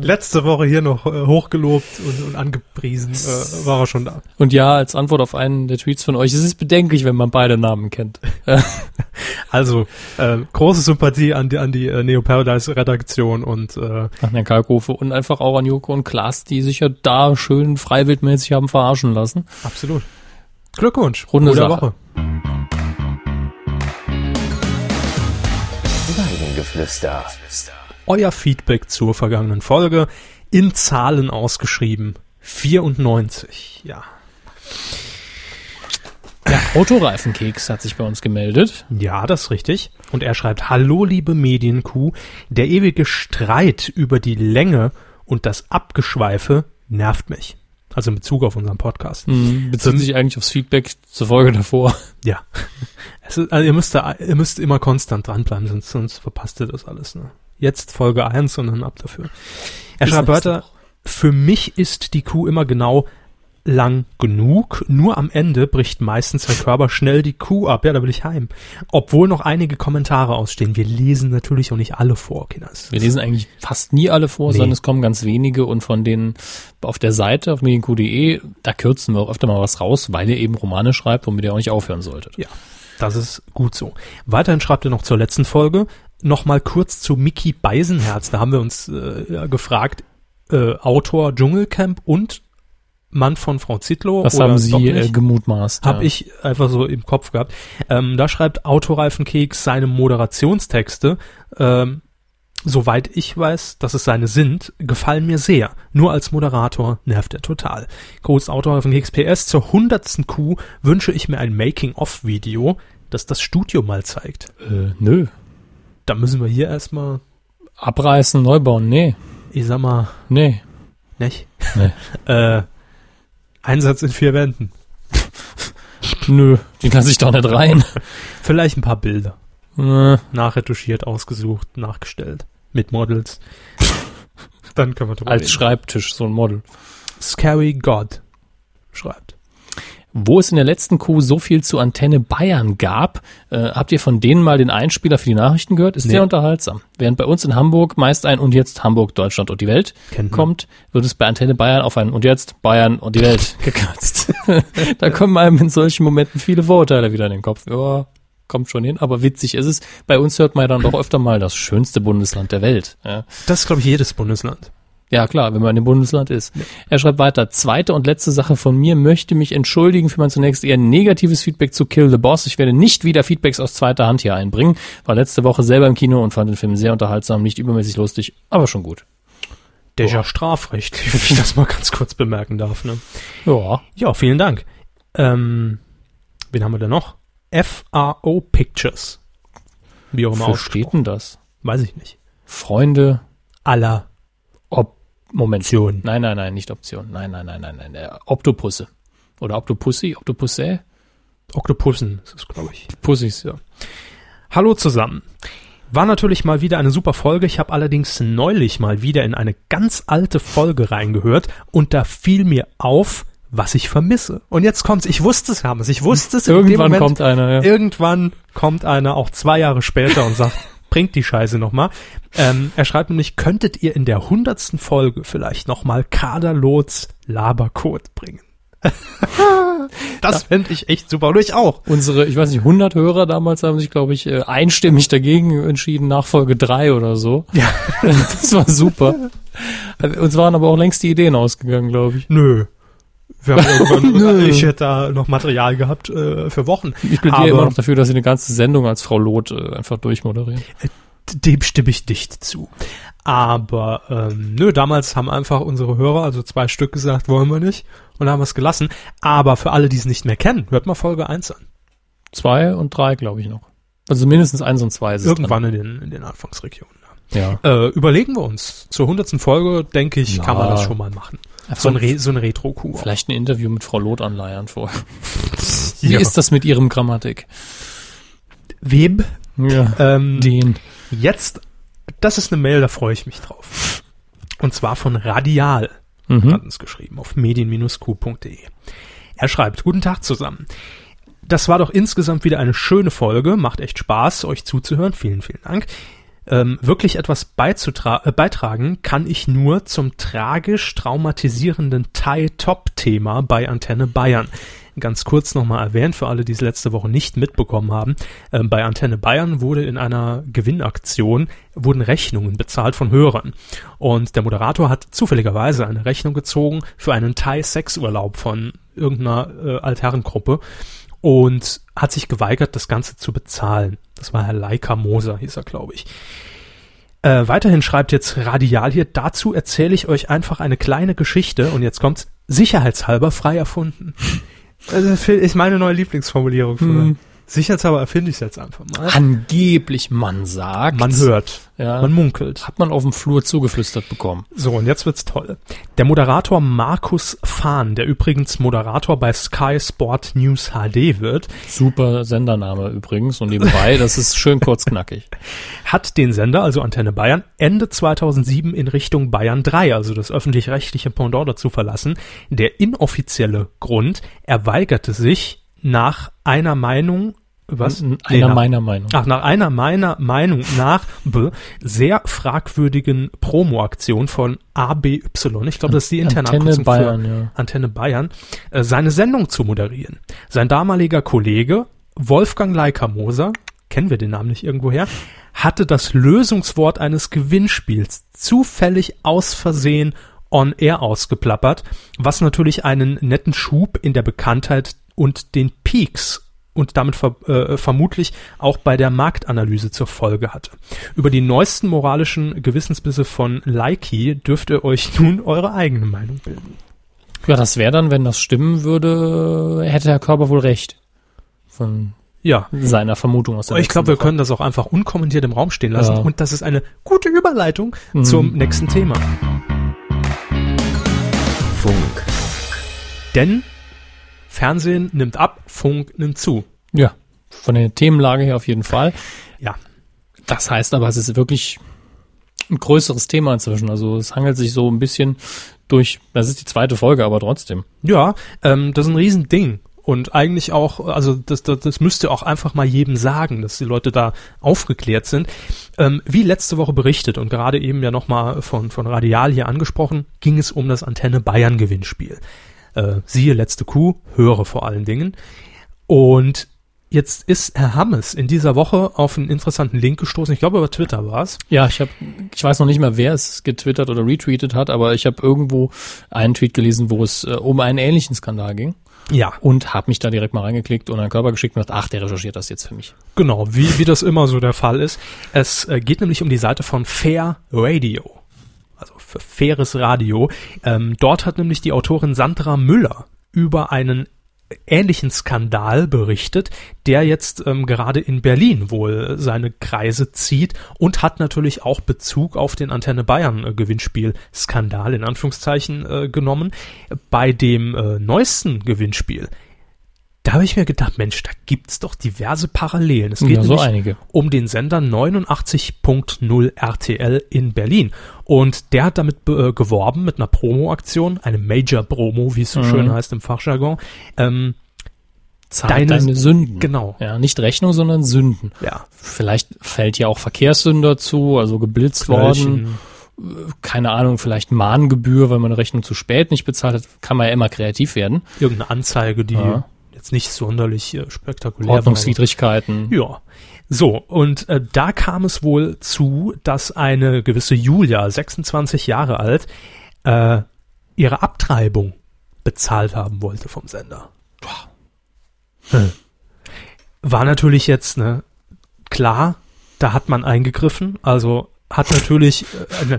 Letzte Woche hier noch äh, hochgelobt und, und angepriesen. Äh, war er schon da. Und ja, als Antwort auf einen der Tweets von euch, es ist bedenklich, wenn man beide Namen kennt. Also äh, große Sympathie an die, an die äh, Neo Paradise Redaktion und äh, Nach Herrn Kalkofe und einfach auch an Joko und Klaas, die sich ja da schön freiwildmäßig haben verarschen lassen. absolut. Glückwunsch. Runde Gute Sache. Woche. Weidengeflüster. Euer Feedback zur vergangenen Folge in Zahlen ausgeschrieben. 94. Ja. Ja, Autoreifenkeks hat sich bei uns gemeldet. Ja, das ist richtig. Und er schreibt, Hallo liebe Medienkuh, der ewige Streit über die Länge und das Abgeschweife nervt mich. Also in Bezug auf unseren Podcast. Mhm, bezieht sich eigentlich aufs Feedback zur Folge davor. Ja. Es ist, also ihr müsst da, ihr müsst immer konstant dranbleiben, sonst, sonst verpasst ihr das alles. Ne? Jetzt Folge 1 und dann ab dafür. Er nächste weiter, für mich ist die Kuh immer genau lang genug, nur am Ende bricht meistens der Körper schnell die Kuh ab. Ja, da will ich heim. Obwohl noch einige Kommentare ausstehen. Wir lesen natürlich auch nicht alle vor, Kinders. Wir lesen eigentlich fast nie alle vor, Nee. sondern es kommen ganz wenige und von denen auf der Seite auf medienq.de, da kürzen wir auch öfter mal was raus, weil ihr eben Romane schreibt, womit ihr auch nicht aufhören solltet. Ja, das ist gut so. Weiterhin schreibt er noch zur letzten Folge nochmal kurz zu Mickey Beisenherz. Da haben wir uns äh, ja, gefragt, äh, Autor Dschungelcamp und Mann von Frau Zitlow. Was oder haben Sie äh, gemutmaßt? Hab ja. ich einfach so im Kopf gehabt. Ähm, da schreibt Autoreifenkeks seine Moderationstexte, ähm, soweit ich weiß, dass es seine sind, gefallen mir sehr. Nur als Moderator nervt er total. Groß Autoreifenkeks PS zur hundertsten Kuh wünsche ich mir ein Making-of-Video, das das Studio mal zeigt. Äh, nö. Da müssen wir hier erstmal, Abreißen, neu bauen, nee. ich sag mal, Nee. nicht? Nee. äh, Einsatz in vier Wänden. Nö, die lasse ich doch nicht rein. Vielleicht ein paar Bilder. Äh, nachretuschiert, ausgesucht, nachgestellt. Mit Models. Dann können wir drüber als reden. Schreibtisch, so ein Model. Scary God schreibt. Wo es in der letzten Kuh so viel zu Antenne Bayern gab, äh, habt ihr von denen mal den Einspieler für die Nachrichten gehört? Ist Nee. sehr unterhaltsam. Während bei uns in Hamburg meist ein und jetzt Hamburg, Deutschland und die Welt Kennt man. kommt, wird es bei Antenne Bayern auf ein und jetzt Bayern und die Welt gekürzt. da kommen einem in solchen Momenten viele Vorurteile wieder in den Kopf. Ja, kommt schon hin, aber witzig ist es. Bei uns hört man ja dann doch öfter mal das schönste Bundesland der Welt. Ja. Das ist, glaube ich, jedes Bundesland. Ja, klar, wenn man in dem Bundesland ist. Er schreibt weiter, zweite und letzte Sache von mir, möchte mich entschuldigen für mein zunächst eher negatives Feedback zu Kill the Boss. Ich werde nicht wieder Feedbacks aus zweiter Hand hier einbringen. War letzte Woche selber im Kino und fand den Film sehr unterhaltsam, nicht übermäßig lustig, aber schon gut. Déjà strafrechtlich, wenn ich das mal ganz kurz bemerken darf. Ne? Ja. Ja, vielen Dank. Ähm, wen haben wir denn noch? FAO Pictures. Wie auch immer Wofür steht denn das? Weiß ich nicht. Freunde, Aller Op Moment. Optionen. Nein, nein, nein, nicht Option. Nein, nein, nein, nein, nein. Der Optopusse. Oder Optopussi, Optopusse? Oktopussen ist es, glaube ich. Pussys. Ja. Hallo zusammen. War natürlich mal wieder eine super Folge. Ich habe allerdings neulich mal wieder in eine ganz alte Folge reingehört und da fiel mir auf, was ich vermisse. Und jetzt kommt's. Ich wusste es, Hermes. Ich wusste es. in dem Irgendwann Moment. kommt einer, ja. Irgendwann kommt einer, auch zwei Jahre später und sagt, bringt die Scheiße nochmal. Ähm, er schreibt nämlich, könntet ihr in der hundertsten Folge vielleicht nochmal Kaderlots Labercode bringen? das fände ich echt super. Und ich auch. Unsere, ich weiß nicht, 100 Hörer damals haben sich, glaube ich, äh, einstimmig dagegen entschieden, nach Folge 3 oder so. Ja. Das war super. Uns waren aber auch längst die Ideen ausgegangen, glaube ich. Nö. Wir haben irgendwann, ich hätte da noch Material gehabt äh, für Wochen. Ich plädiere Aber- immer noch dafür, dass sie eine ganze Sendung als Frau Loth äh, einfach durchmoderieren. Dem stimme ich dicht zu. Aber ähm, nö, damals haben einfach unsere Hörer, also zwei Stück gesagt, wollen wir nicht. Und haben es gelassen. Aber für alle, die es nicht mehr kennen, hört mal Folge 1 an. Zwei und drei, glaube ich noch. Also mindestens eins und zwei ist es Irgendwann in den, in den Anfangsregionen. Ja. Äh, überlegen wir uns. Zur hundertsten Folge, denke ich, kann man Na. das schon mal machen. So ein, Re so ein Retro-Coup. Vielleicht ein Interview mit Frau Loth anleiern vorher. Wie Ja. ist das mit ihrem Grammatik? Web. Ja. Ähm, Den. Jetzt, das ist eine Mail, da freue ich mich drauf. Und zwar von Radial. Mhm. hat uns geschrieben auf medien-q.de. Er schreibt, guten Tag zusammen. Das war doch insgesamt wieder eine schöne Folge, macht echt Spaß, euch zuzuhören, vielen, vielen Dank. Ähm, wirklich etwas äh, beitragen kann ich nur zum tragisch traumatisierenden Thai-Top-Thema bei Antenne Bayern. Ganz kurz nochmal erwähnt, für alle, die es letzte Woche nicht mitbekommen haben. Ähm, bei Antenne Bayern wurde in einer Gewinnaktion, wurden Rechnungen bezahlt von Hörern. Und der Moderator hat zufälligerweise eine Rechnung gezogen für einen Thai-Sexurlaub von irgendeiner äh, Altherrengruppe und hat sich geweigert, das Ganze zu bezahlen. Das war Herr Leica Moser, hieß er, glaube ich. Äh, weiterhin schreibt jetzt Radial hier, dazu erzähle ich euch einfach eine kleine Geschichte und jetzt kommt's sicherheitshalber frei erfunden. Also ist meine neue Lieblingsformulierung. Für Hm. Sicherheitshalber erfinde ich es jetzt einfach mal. Angeblich, man sagt. Man hört, Ja. man munkelt. Hat man auf dem Flur zugeflüstert bekommen. So, und jetzt wird's toll. Der Moderator Markus Fahn, der übrigens Moderator bei Sky Sport News HD wird, Super Sendername übrigens. Und nebenbei, das ist schön kurzknackig. hat den Sender, also Antenne Bayern, Ende 2007 in Richtung Bayern 3, also das öffentlich-rechtliche Pendant dazu verlassen. Der inoffizielle Grund, er weigerte sich nach einer Meinung, was? Einer Nee, nach- meiner Meinung. Ach, nach einer meiner Meinung nach b, sehr fragwürdigen Promo-Aktion von ABY, ich glaube, das ist die interne Antenne Abkürzung Bayern, für ja. Antenne Bayern, äh, seine Sendung zu moderieren. Sein damaliger Kollege Wolfgang Leikamoser, kennen wir den Namen nicht irgendwoher, hatte das Lösungswort eines Gewinnspiels zufällig aus Versehen on air ausgeplappert, was natürlich einen netten Schub in der Bekanntheit und den Peaks und damit ver äh, vermutlich auch bei der Marktanalyse zur Folge hatte. Über die neuesten moralischen Gewissensbisse von Leiki dürft ihr euch nun eure eigene Meinung bilden. Ja, das wäre dann, wenn das stimmen würde, hätte Herr Körber wohl recht. Von Ja, seiner Vermutung aus der ich glaube, wir können das auch einfach unkommentiert im Raum stehen lassen Ja. und das ist eine gute Überleitung Mhm. zum nächsten Thema. Funk. Denn Fernsehen nimmt ab, Funk nimmt zu. Ja, von der Themenlage her auf jeden Fall. Ja, Das heißt aber, es ist wirklich ein größeres Thema inzwischen. Also es hangelt sich so ein bisschen durch, das ist die zweite Folge, aber trotzdem. Ja, ähm, das ist ein Riesending. Und eigentlich auch, also das, das, das müsste auch einfach mal jedem sagen, dass die Leute da aufgeklärt sind. Ähm, wie letzte Woche berichtet und gerade eben ja nochmal von, von Radial hier angesprochen, ging es um das Antenne Bayern Gewinnspiel. Äh, siehe letzte Kuh, höre vor allen Dingen. Und jetzt ist Herr Hammes in dieser Woche auf einen interessanten Link gestoßen. Ich glaube, über Twitter war es. Ja, ich habe, ich weiß noch nicht mehr, wer es getwittert oder retweetet hat, aber ich habe irgendwo einen Tweet gelesen, wo es äh, um einen ähnlichen Skandal ging Ja, und habe mich da direkt mal reingeklickt und einen Körper geschickt und gedacht, ach, der recherchiert das jetzt für mich. Genau, wie, wie das immer so der Fall ist. Es äh, geht nämlich um die Seite von Fair Radio. Faires Radio. Ähm, dort hat nämlich die Autorin Sandra Müller über einen ähnlichen Skandal berichtet, der jetzt ähm, gerade in Berlin wohl seine Kreise zieht und hat natürlich auch Bezug auf den Antenne Bayern äh, Gewinnspiel-Skandal in Anführungszeichen äh, genommen. Bei dem äh, neuesten Gewinnspiel da habe ich mir gedacht, Mensch, da gibt's doch diverse Parallelen. Es geht Ja, so einige. um den Sender 89.0 RTL in Berlin. Und der hat damit äh, geworben mit einer Promo-Aktion, eine Major-Promo, wie es so Mhm. schön heißt im Fachjargon. Ähm, Deine- deine, Sünden. genau. Ja, nicht Rechnung, sondern Sünden. ja, Vielleicht fällt ja auch Verkehrssünder zu, also geblitzt worden. Keine Ahnung, vielleicht Mahngebühr, weil man eine Rechnung zu spät nicht bezahlt hat. Kann man ja immer kreativ werden. irgendeine Anzeige, die Ja. Jetzt nicht sonderlich äh, spektakulär. Ordnungswidrigkeiten. Ja. So, und äh, da kam es wohl zu, dass eine gewisse Julia, 26 Jahre alt, äh, ihre Abtreibung bezahlt haben wollte vom Sender. Hm. War natürlich jetzt, ne, klar, da hat man eingegriffen, also hat natürlich, äh,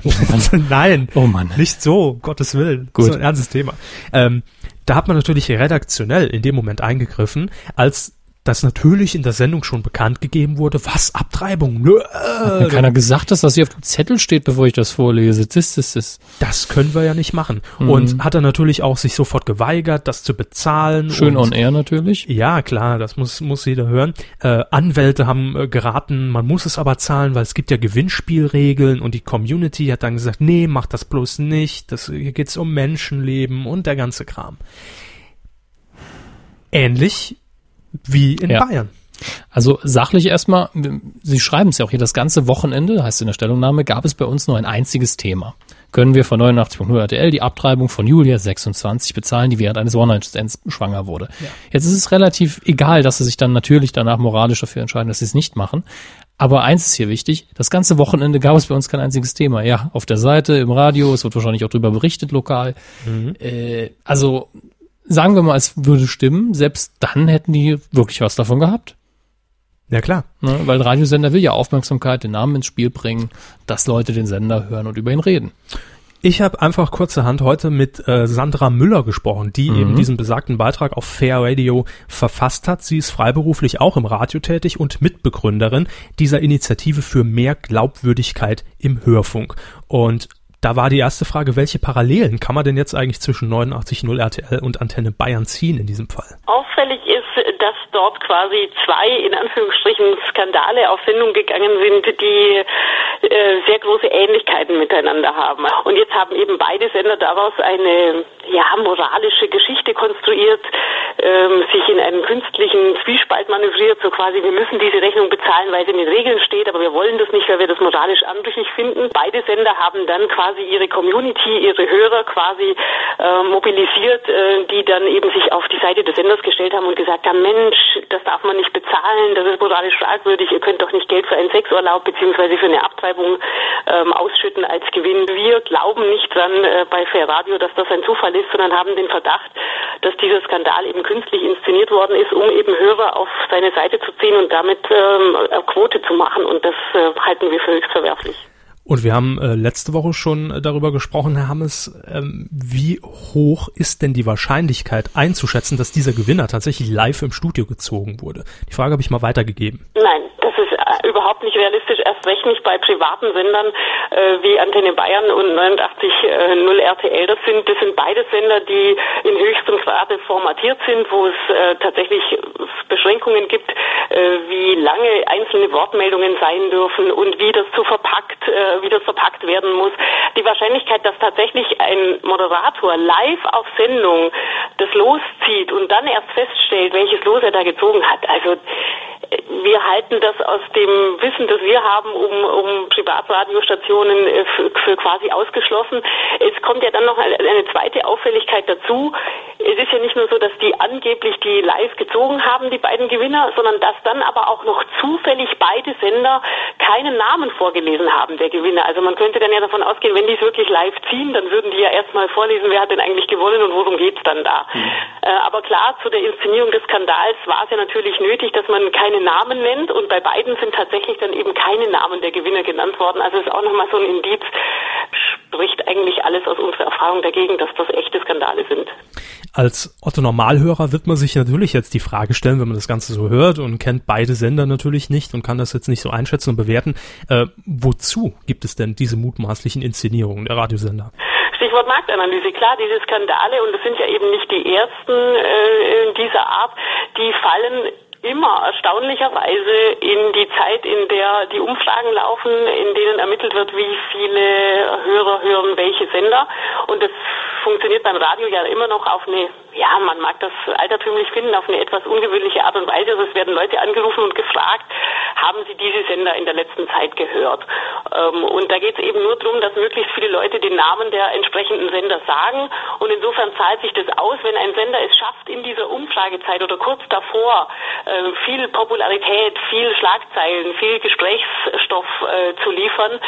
nein, Oh Mann. nicht so, Gottes Willen. Gut. So ein ernstes Thema. Ähm, da hat man natürlich redaktionell in dem Moment eingegriffen, als das natürlich in der Sendung schon bekannt gegeben wurde. Was? Abtreibung? Nö, Hat mir keiner gesagt, dass das hier auf dem Zettel steht, bevor ich das vorlese. Das, das, das. das können wir ja nicht machen. Mhm. Und hat er natürlich auch sich sofort geweigert, das zu bezahlen. Schön und on air natürlich. Ja, klar, das muss, muss jeder hören. Äh, Anwälte haben äh, geraten, man muss es aber zahlen, weil es gibt ja Gewinnspielregeln und die Community hat dann gesagt, nee, mach das bloß nicht, das, hier geht's um Menschenleben und der ganze Kram. Ähnlich wie in Ja. Bayern. Also sachlich erstmal, Sie schreiben es ja auch hier, das ganze Wochenende, heißt in der Stellungnahme, gab es bei uns nur ein einziges Thema. Können wir von 89.0 RTL die Abtreibung von Julia 26 bezahlen, die während eines One-Night-Stands schwanger wurde. Jetzt ist es relativ egal, dass sie sich dann natürlich danach moralisch dafür entscheiden, dass sie es nicht machen. Aber eins ist hier wichtig, das ganze Wochenende gab es bei uns kein einziges Thema. Ja, auf der Seite, im Radio, es wird wahrscheinlich auch drüber berichtet lokal. Äh, also sagen wir mal, es würde stimmen, selbst dann hätten die wirklich was davon gehabt. Ja klar. Ne? Weil Radiosender will ja Aufmerksamkeit, den Namen ins Spiel bringen, dass Leute den Sender hören und über ihn reden. Ich habe einfach kurzerhand heute mit äh, Sandra Müller gesprochen, die eben diesen besagten Beitrag auf Fair Radio verfasst hat. Sie ist freiberuflich auch im Radio tätig und Mitbegründerin dieser Initiative für mehr Glaubwürdigkeit im Hörfunk. Und da war die erste Frage, welche Parallelen kann man denn jetzt eigentlich zwischen 89.0 RTL und Antenne Bayern ziehen in diesem Fall? Auffällig ist, dass dort quasi zwei, in Anführungsstrichen, Skandale auf Sendung gegangen sind, die äh, sehr große Ähnlichkeiten miteinander haben. Und jetzt haben eben beide Sender daraus eine ja, moralische Geschichte konstruiert, ähm, sich in einen künstlichen Zwiespalt manövriert, so quasi, wir müssen diese Rechnung bezahlen, weil sie in den Regeln steht, aber wir wollen das nicht, weil wir das moralisch anrüchig finden. Beide Sender haben dann quasi ihre Community, ihre Hörer quasi äh, mobilisiert, äh, die dann eben sich auf die Seite des Senders gestellt haben und gesagt haben, Mensch, das darf man nicht bezahlen, das ist moralisch fragwürdig, ihr könnt doch nicht Geld für einen Sexurlaub beziehungsweise für eine Abtreibung ähm, ausschütten als Gewinn. Wir glauben nicht dran äh, bei Fair Radio, dass das ein Zufall ist, sondern haben den Verdacht, dass dieser Skandal eben künstlich inszeniert worden ist, um eben Hörer auf seine Seite zu ziehen und damit ähm, Quote zu machen. Und das äh, halten wir für höchst verwerflich. Und wir haben äh, letzte Woche schon äh, darüber gesprochen, Herr Hammes, ähm, wie hoch ist denn die Wahrscheinlichkeit einzuschätzen, dass dieser Gewinner tatsächlich live im Studio gezogen wurde? Die Frage habe ich mal weitergegeben. Nein, ist äh, überhaupt nicht realistisch, erst recht nicht bei privaten Sendern äh, wie Antenne Bayern und 89 äh, 0 RTL. Das sind, das sind beide Sender, die in höchstem Grade formatiert sind, wo es äh, tatsächlich Beschränkungen gibt, äh, wie lange einzelne Wortmeldungen sein dürfen und wie das zu verpackt, wie das verpackt werden muss. Die Wahrscheinlichkeit, dass tatsächlich ein Moderator live auf Sendung das loszieht und dann erst feststellt, welches Los er da gezogen hat, also wir halten das aus dem Wissen, das wir haben, um, um Privatradiostationen äh, für, für quasi ausgeschlossen. Es kommt ja dann noch eine, eine zweite Auffälligkeit dazu. Es ist ja nicht nur so, dass die angeblich die live gezogen haben, die beiden Gewinner, sondern dass dann aber auch noch zufällig beide Sender keinen Namen vorgelesen haben, der Gewinner. Also man könnte dann ja davon ausgehen, wenn die es wirklich live ziehen, dann würden die ja erstmal vorlesen, wer hat denn eigentlich gewonnen und worum geht's dann da. Äh, aber klar, zu der Inszenierung des Skandals war es ja natürlich nötig, dass man keine Namen nennt und bei beiden sind tatsächlich dann eben keine Namen der Gewinner genannt worden. Also ist auch nochmal so ein Indiz. spricht eigentlich alles aus unserer Erfahrung dagegen, dass das echte Skandale sind. Als Otto Normalhörer wird man sich natürlich jetzt die Frage stellen, wenn man das Ganze so hört und kennt beide Sender natürlich nicht und kann das jetzt nicht so einschätzen und bewerten, äh, wozu gibt es denn diese mutmaßlichen Inszenierungen der Radiosender? Stichwort Marktanalyse. Klar, diese Skandale, und das sind ja eben nicht die ersten äh, dieser Art, die fallen immer erstaunlicherweise in die Zeit, in der die Umfragen laufen, in denen ermittelt wird, wie viele Hörer hören welche Sender. Und das funktioniert beim Radio ja immer noch auf eine, ja, man mag das altertümlich finden, auf eine etwas ungewöhnliche Art und Weise. Also es werden Leute angerufen und gefragt, haben sie diese Sender in der letzten Zeit gehört? Ähm, und da geht es eben nur darum, dass möglichst viele Leute den Namen der entsprechenden Sender sagen. Und insofern zahlt sich das aus, wenn ein Sender es schafft, in dieser Umfragezeit oder kurz davor äh, viel Popularität, viel Schlagzeilen, viel Gesprächsstoff äh, zu liefern,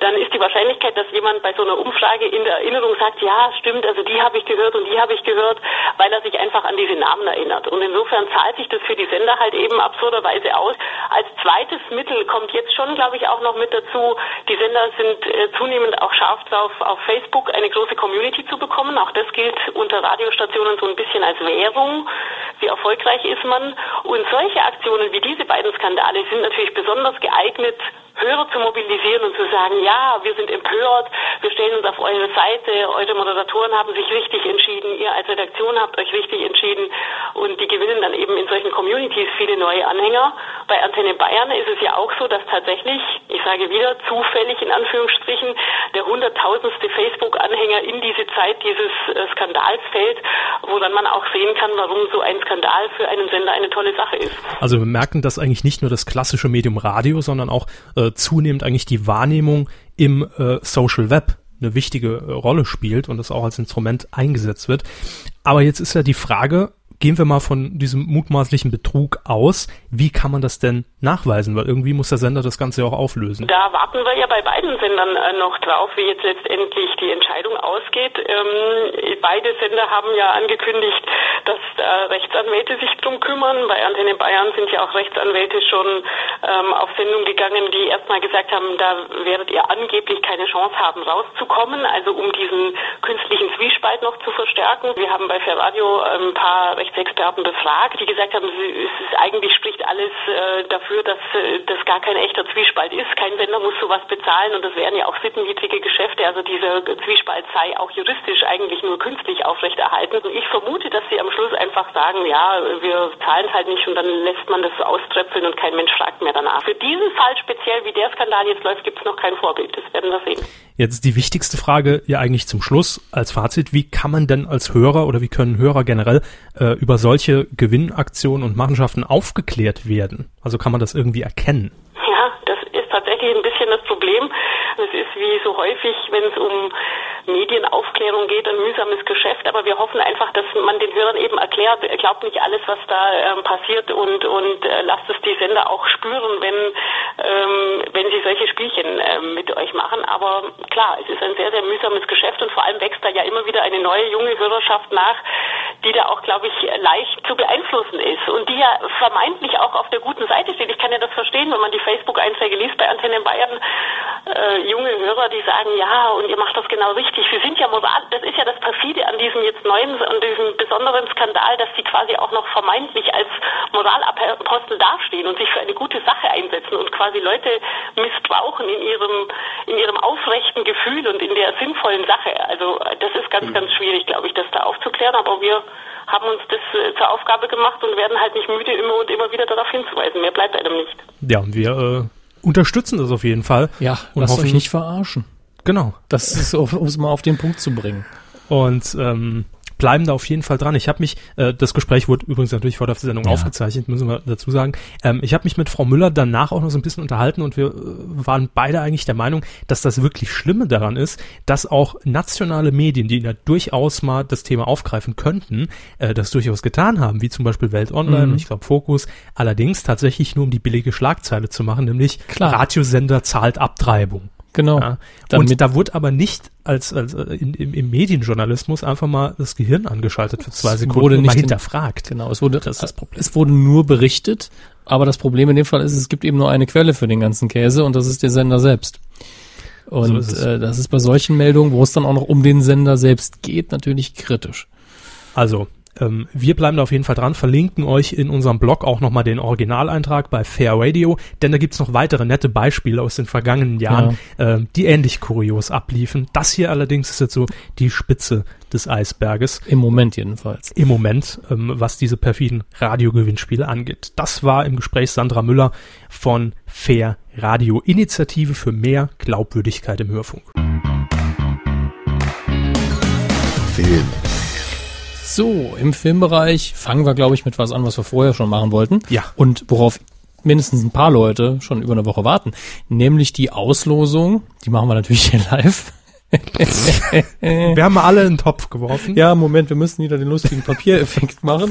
dann ist die Wahrscheinlichkeit, dass jemand bei so einer Umfrage in der Erinnerung sagt, ja, stimmt, also die habe ich gehört und die habe ich gehört, weil er sich einfach an diese Namen erinnert. Und insofern zahlt sich das für die Sender halt eben absurderweise aus. Als zweites Mittel kommt jetzt schon, glaube ich, auch noch mit dazu, die Sender sind äh, zunehmend auch scharf drauf, auf Facebook eine große Community zu bekommen. Auch das gilt unter Radiostationen so ein bisschen als Währung. Wie erfolgreich ist man? Und solche Aktionen wie diese beiden Skandale sind natürlich besonders geeignet, Hörer zu mobilisieren und zu sagen, ja, wir sind empört, wir stellen uns auf eure Seite, eure Moderatoren haben sich richtig entschieden, ihr als Redaktion habt euch richtig entschieden und die gewinnen dann eben in solchen Communities viele neue Anhänger. Bei Antenne Bayern ist es ja auch so, dass tatsächlich, ich sage wieder, zufällig in Anführungsstrichen, der hunderttausendste Facebook-Anhänger in diese Zeit dieses äh, Skandals fällt, wo dann man auch sehen kann, warum so ein Skandal für einen Sender eine tolle Sache ist. Also wir merken, dass eigentlich nicht nur das klassische Medium Radio, sondern auch äh, zunehmend eigentlich die Wahrnehmung im äh, Social Web eine wichtige äh, Rolle spielt und das auch als Instrument eingesetzt wird. Aber jetzt ist ja die Frage, gehen wir mal von diesem mutmaßlichen Betrug aus. Wie kann man das denn nachweisen? Weil irgendwie muss der Sender das Ganze ja auch auflösen. Da warten wir ja bei beiden Sendern äh, noch drauf, wie jetzt letztendlich die Entscheidung ausgeht. Ähm, beide Sender haben ja angekündigt, dass da Rechtsanwälte sich drum kümmern. Bei Antenne Bayern sind ja auch Rechtsanwälte schon ähm, auf Sendung gegangen, die erstmal gesagt haben, da werdet ihr angeblich keine Chance haben, rauszukommen. Also um diesen künstlichen Zwiespalt noch zu verstärken. Wir haben bei Ferradio ein paar Rechtsexperten befragt, die gesagt haben, es ist eigentlich spricht alles äh, dafür, dass äh, das gar kein echter Zwiespalt ist. Kein Sender muss sowas bezahlen und das wären ja auch sittenwidrige Geschäfte. Also dieser Zwiespalt sei auch juristisch eigentlich nur künstlich aufrechterhalten. Und ich vermute, dass sie am Schluss einfach sagen, ja, wir zahlen es halt nicht und dann lässt man das auströpfeln und kein Mensch fragt mehr danach. Für diesen Fall speziell, wie der Skandal jetzt läuft, gibt es noch kein Vorbild. Das werden wir sehen. Jetzt die wichtigste Frage ja eigentlich zum Schluss als Fazit. Wie kann man denn als Hörer oder wie können Hörer generell äh, über solche Gewinnaktionen und Machenschaften aufgeklärt werden? Also kann man das irgendwie erkennen? Ja, das ist tatsächlich ein bisschen das ist wie so häufig, wenn es um Medienaufklärung geht, ein mühsames Geschäft, aber wir hoffen einfach, dass man den Hörern eben erklärt, glaubt nicht alles, was da ähm, passiert und, und äh, lasst es die Sender auch spüren, wenn, ähm, wenn sie solche Spielchen äh, mit euch machen. Aber klar, es ist ein sehr, sehr mühsames Geschäft und vor allem wächst da ja immer wieder eine neue junge Hörerschaft nach, die da auch, glaube ich, leicht zu beeinflussen ist und die ja vermeintlich auch auf der guten Seite steht. Ich kann ja das verstehen, wenn man die Facebook-Einträge liest bei Antenne Bayern, äh, junge Hörer, die sagen, ja, und ihr macht das genau richtig. Wir sind ja moral, das ist ja das perfide an diesem jetzt neuen, an diesem besonderen Skandal, dass sie quasi auch noch vermeintlich als Moralapostel dastehen und sich für eine gute Sache einsetzen und quasi Leute missbrauchen in ihrem, in ihrem aufrechten Gefühl und in der sinnvollen Sache. Also das ist ganz, ganz schwierig, glaube ich, das da aufzuklären, aber wir haben uns das äh, zur Aufgabe gemacht und werden halt nicht müde, immer und immer wieder darauf hinzuweisen. Mehr bleibt einem nicht. Ja, und wir äh, unterstützen das auf jeden Fall. Ja, und lasst hoffen, euch nicht verarschen. Genau. Das ist, um es mal auf den Punkt zu bringen. Und ähm, bleiben da auf jeden Fall dran. Ich habe mich, äh, das Gespräch wurde übrigens natürlich vor der Sendung ja. aufgezeichnet, müssen wir dazu sagen. Ähm, ich habe mich mit Frau Müller danach auch noch so ein bisschen unterhalten und wir äh, waren beide eigentlich der Meinung, dass das wirklich Schlimme daran ist, dass auch nationale Medien, die da durchaus mal das Thema aufgreifen könnten, äh, das durchaus getan haben, wie zum Beispiel Welt Online, mhm. ich glaube Fokus, allerdings tatsächlich nur um die billige Schlagzeile zu machen, nämlich Klar. Radiosender zahlt Abtreibung. Genau. Ja. Und da wurde aber nicht als, als äh, in, im, im Medienjournalismus einfach mal das Gehirn angeschaltet für zwei Sekunden wurde nicht hinterfragt. Genau, es wurde, das ist das Problem. es wurde nur berichtet, aber das Problem in dem Fall ist, es gibt eben nur eine Quelle für den ganzen Käse und das ist der Sender selbst. Und es. äh, das ist bei solchen Meldungen, wo es dann auch noch um den Sender selbst geht, natürlich kritisch. Also, ähm, wir bleiben da auf jeden Fall dran, verlinken euch in unserem Blog auch nochmal den Originaleintrag bei Fair Radio, denn da gibt's noch weitere nette Beispiele aus den vergangenen Jahren, ähm, die ähnlich kurios abliefen. Das hier allerdings ist jetzt so die Spitze des Eisberges Im Moment jedenfalls. im Moment, ähm, was diese perfiden Radiogewinnspiele angeht. Das war im Gespräch Sandra Müller von Fair Radio, Initiative für mehr Glaubwürdigkeit im Hörfunk. Film. So, im Filmbereich fangen wir, glaube ich, mit was an, was wir vorher schon machen wollten. Ja. Und worauf mindestens ein paar Leute schon über eine Woche warten. Nämlich die Auslosung. Die machen wir natürlich hier live. Wir haben alle in den Topf geworfen. Ja, Moment, wir müssen wieder den lustigen Papiereffekt machen.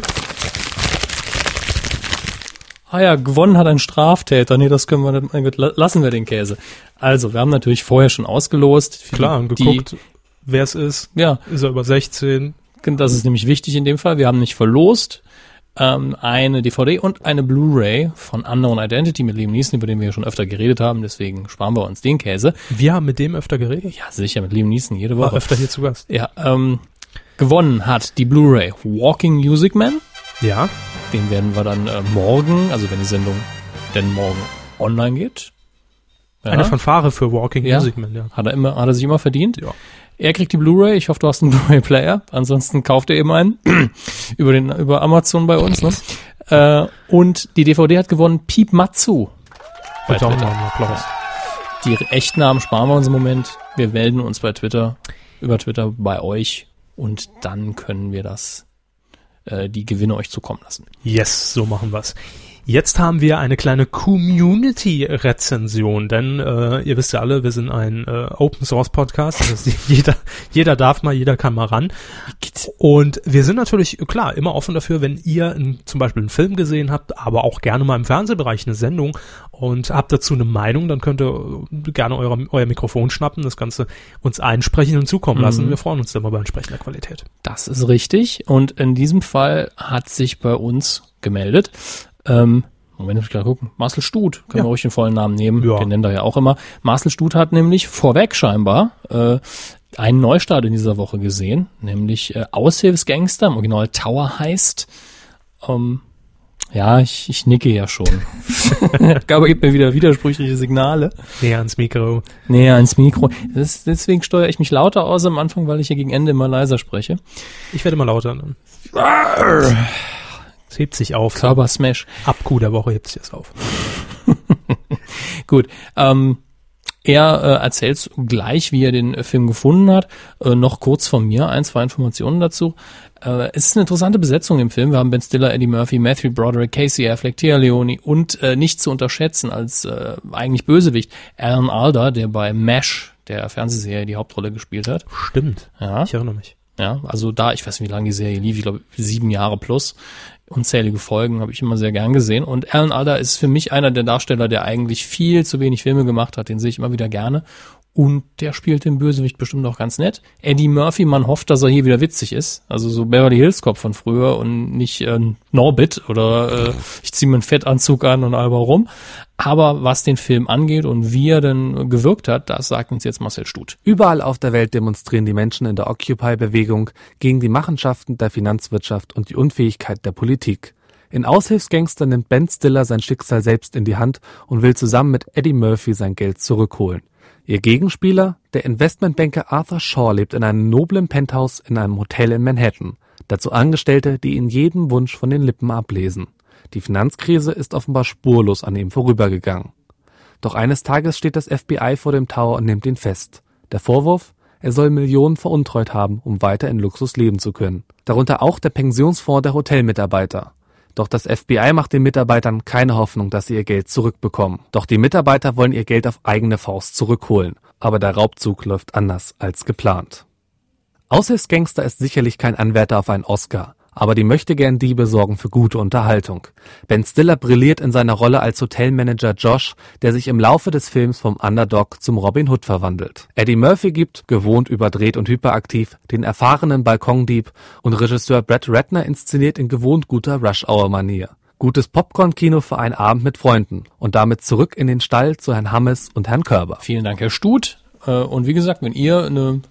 Ah ja, gewonnen hat ein Straftäter. Nee, das können wir nicht. Mein Gott, la- lassen wir den Käse. Also, wir haben natürlich vorher schon ausgelost. Klar, und geguckt, wer es ist. Ja, Ist er über 16? Das ist nämlich wichtig in dem Fall. Wir haben nicht verlost ähm, eine DVD und eine Blu-ray von Unknown Identity mit Liam Neeson, über den wir ja schon öfter geredet haben. Deswegen sparen wir uns den Käse. Wir haben mit dem öfter geredet. Ja, sicher, mit Liam Neeson jede War Woche. öfter hier zu Gast. Ja, ähm, gewonnen hat die Blu-ray Walking Music Man. Ja. Den werden wir dann äh, morgen, also wenn die Sendung denn morgen online geht. Ja, Eine Fanfare für Walking Ja. Music Man, ja. hat er immer, hat er sich immer verdient. Ja. Er kriegt die Blu-ray. Ich hoffe, du hast einen Blu-ray-Player. Ansonsten kauft er eben einen über den über Amazon bei uns. Ne? Äh, und die DVD hat gewonnen Piep Matsu. Bei Twitter. Applaus. Die Echtnamen sparen wir uns im Moment. Wir melden uns bei Twitter, über Twitter bei euch und dann können wir das, äh, die Gewinne euch zukommen lassen. Yes, so machen wir's. Jetzt haben wir eine kleine Community-Rezension, denn äh, ihr wisst ja alle, wir sind ein äh, Open-Source-Podcast. Heißt, jeder, jeder darf mal, jeder kann mal ran. Und wir sind natürlich, klar, immer offen dafür, wenn ihr ein, zum Beispiel einen Film gesehen habt, aber auch gerne mal im Fernsehbereich eine Sendung und habt dazu eine Meinung, dann könnt ihr äh, gerne euer, euer Mikrofon schnappen, das Ganze uns einsprechen und zukommen lassen. Wir freuen uns dann mal bei entsprechender Qualität. Das ist richtig. Und in diesem Fall hat sich bei uns gemeldet. Ähm, Moment, muss ich gerade gucken. Marcel Stut, können Ja. wir ruhig den vollen Namen nehmen. Ja. Den nennt er ja auch immer. Marcel Stut hat nämlich vorweg scheinbar äh, einen Neustart in dieser Woche gesehen, nämlich äh, Aushilfsgangster, im Original Tower heißt. Ähm, ja, ich, ich nicke ja schon. Aber gibt mir wieder widersprüchliche Signale. Näher ans Mikro. Näher ans Mikro. Das, deswegen steuere ich mich lauter aus am Anfang, weil ich hier gegen Ende immer leiser spreche. Ich werde mal lauter. Es hebt sich auf. Körpersmash. Abku der Woche hebt sich das auf. Gut. Ähm, er äh, erzählt gleich, wie er den äh, Film gefunden hat. Äh, noch kurz von mir ein, zwei Informationen dazu. Äh, es ist eine interessante Besetzung im Film. Wir haben Ben Stiller, Eddie Murphy, Matthew Broderick, Casey Affleck, Tia Leone und äh, nicht zu unterschätzen als äh, eigentlich Bösewicht Alan Alda, der bei MASH, der Fernsehserie, die Hauptrolle gespielt hat. Stimmt. Ja. Ich erinnere mich. Ja, also da, ich weiß nicht, wie lange die Serie lief, ich glaube sieben Jahre plus. Unzählige Folgen habe ich immer sehr gern gesehen. Und Alan Alda ist für mich einer der Darsteller, der eigentlich viel zu wenig Filme gemacht hat. Den sehe ich immer wieder gerne. Und der spielt den Bösewicht bestimmt auch ganz nett. Eddie Murphy, man hofft, dass er hier wieder witzig ist. Also so Beverly Hills Cop von früher und nicht äh, Norbit oder äh, ich ziehe mir einen Fettanzug an und alber rum. Aber was den Film angeht und wie er denn gewirkt hat, das sagt uns jetzt Marcel Stut. Überall auf der Welt demonstrieren die Menschen in der Occupy-Bewegung gegen die Machenschaften der Finanzwirtschaft und die Unfähigkeit der Politik. In Aushilfsgangster nimmt Ben Stiller sein Schicksal selbst in die Hand und will zusammen mit Eddie Murphy sein Geld zurückholen. Ihr Gegenspieler, der Investmentbanker Arthur Shaw, lebt in einem noblen Penthouse in einem Hotel in Manhattan. Dazu Angestellte, die ihn jeden Wunsch von den Lippen ablesen. Die Finanzkrise ist offenbar spurlos an ihm vorübergegangen. Doch eines Tages steht das FBI vor dem Tower und nimmt ihn fest. Der Vorwurf? Er soll Millionen veruntreut haben, um weiter in Luxus leben zu können. Darunter auch der Pensionsfonds der Hotelmitarbeiter. Doch das FBI macht den Mitarbeitern keine Hoffnung, dass sie ihr Geld zurückbekommen. Doch die Mitarbeiter wollen ihr Geld auf eigene Faust zurückholen. Aber der Raubzug läuft anders als geplant. Aushilfsgangster ist sicherlich kein Anwärter auf einen Oscar, aber die möchtegern Diebe sorgen für gute Unterhaltung. Ben Stiller brilliert in seiner Rolle als Hotelmanager Josh, der sich im Laufe des Films vom Underdog zum Robin Hood verwandelt. Eddie Murphy gibt, gewohnt überdreht und hyperaktiv, den erfahrenen Balkondieb und Regisseur Brett Ratner inszeniert in gewohnt guter Rush-Hour-Manier. Gutes Popcorn-Kino für einen Abend mit Freunden und damit zurück in den Stall zu Herrn Hammes und Herrn Körber. Vielen Dank, Herr Stut. Äh, und wie gesagt, wenn ihr eine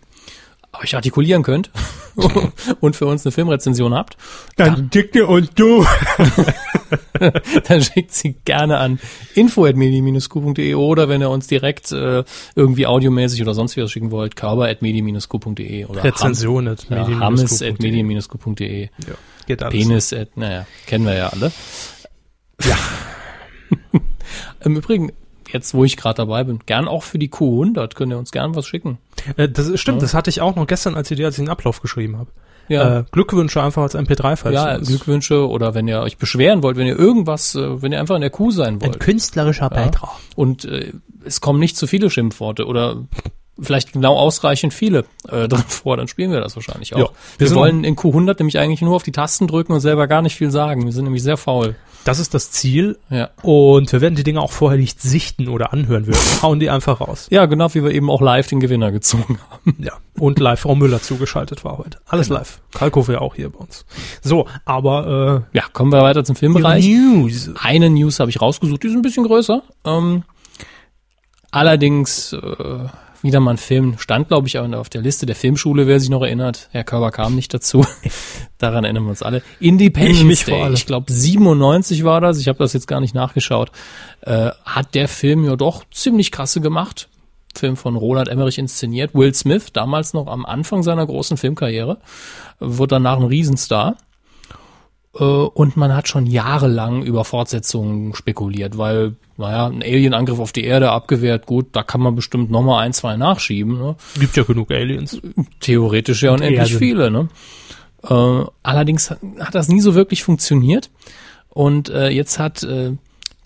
euch artikulieren könnt und für uns eine Filmrezension habt, Dann dicke und du. dann schickt sie gerne an info.medi-q.de oder wenn ihr uns direkt äh, irgendwie audiomäßig oder sonst was schicken wollt, körper.medi-q.de oder ja, hammes.medi-q.de, Ja, geht alles. penis, at, naja, kennen wir ja alle. Ja. Im Übrigen, jetzt wo ich gerade dabei bin, gern auch für die Q100 könnt ihr uns gern was schicken. Äh, das ist, stimmt, das hatte ich auch noch gestern als Idee, als ich den Ablauf geschrieben habe. Ja. Äh, Glückwünsche einfach als MP3-File. Ja, Glückwünsche oder wenn ihr euch beschweren wollt, wenn ihr irgendwas, äh, wenn ihr einfach in der Kuh sein Ein wollt. künstlerischer Beitrag. Und äh, es kommen nicht zu viele Schimpfworte oder vielleicht genau ausreichend viele äh, drin vor, dann spielen wir das wahrscheinlich auch. Ja, wir wir wollen in Q100 nämlich eigentlich nur auf die Tasten drücken und selber gar nicht viel sagen. Wir sind nämlich sehr faul. Das ist das Ziel. Ja. Und wir werden die Dinge auch vorher nicht sichten oder anhören. Wir hauen die einfach raus. Ja, genau wie wir eben auch live den Gewinner gezogen haben. Ja. Und live Frau Müller zugeschaltet war heute. Alles live. Kalkofe ja auch hier bei uns. So, aber Ja, kommen wir weiter zum äh, Filmbereich. News. Eine News habe ich rausgesucht, die ist ein bisschen größer. Ähm, allerdings äh, wieder mal ein Film, stand glaube ich auch auf der Liste der Filmschule, wer sich noch erinnert. Herr Körber kam nicht dazu. Daran erinnern wir uns alle. Independence Ich Day, ich glaube 97 war das, ich habe das jetzt gar nicht nachgeschaut, äh, hat der Film ja doch ziemlich krasse gemacht. Film von Roland Emmerich inszeniert. Will Smith, damals noch am Anfang seiner großen Filmkarriere, wurde danach ein Riesenstar. Äh, und man hat schon jahrelang über Fortsetzungen spekuliert, weil, naja, ein Alien-Angriff auf die Erde abgewehrt, gut, da kann man bestimmt noch mal ein, zwei nachschieben. Ne? Gibt ja genug Aliens. Theoretisch ja unendlich Erden. viele. Ne? Äh, allerdings hat, hat das nie so wirklich funktioniert. Und äh, jetzt hat äh,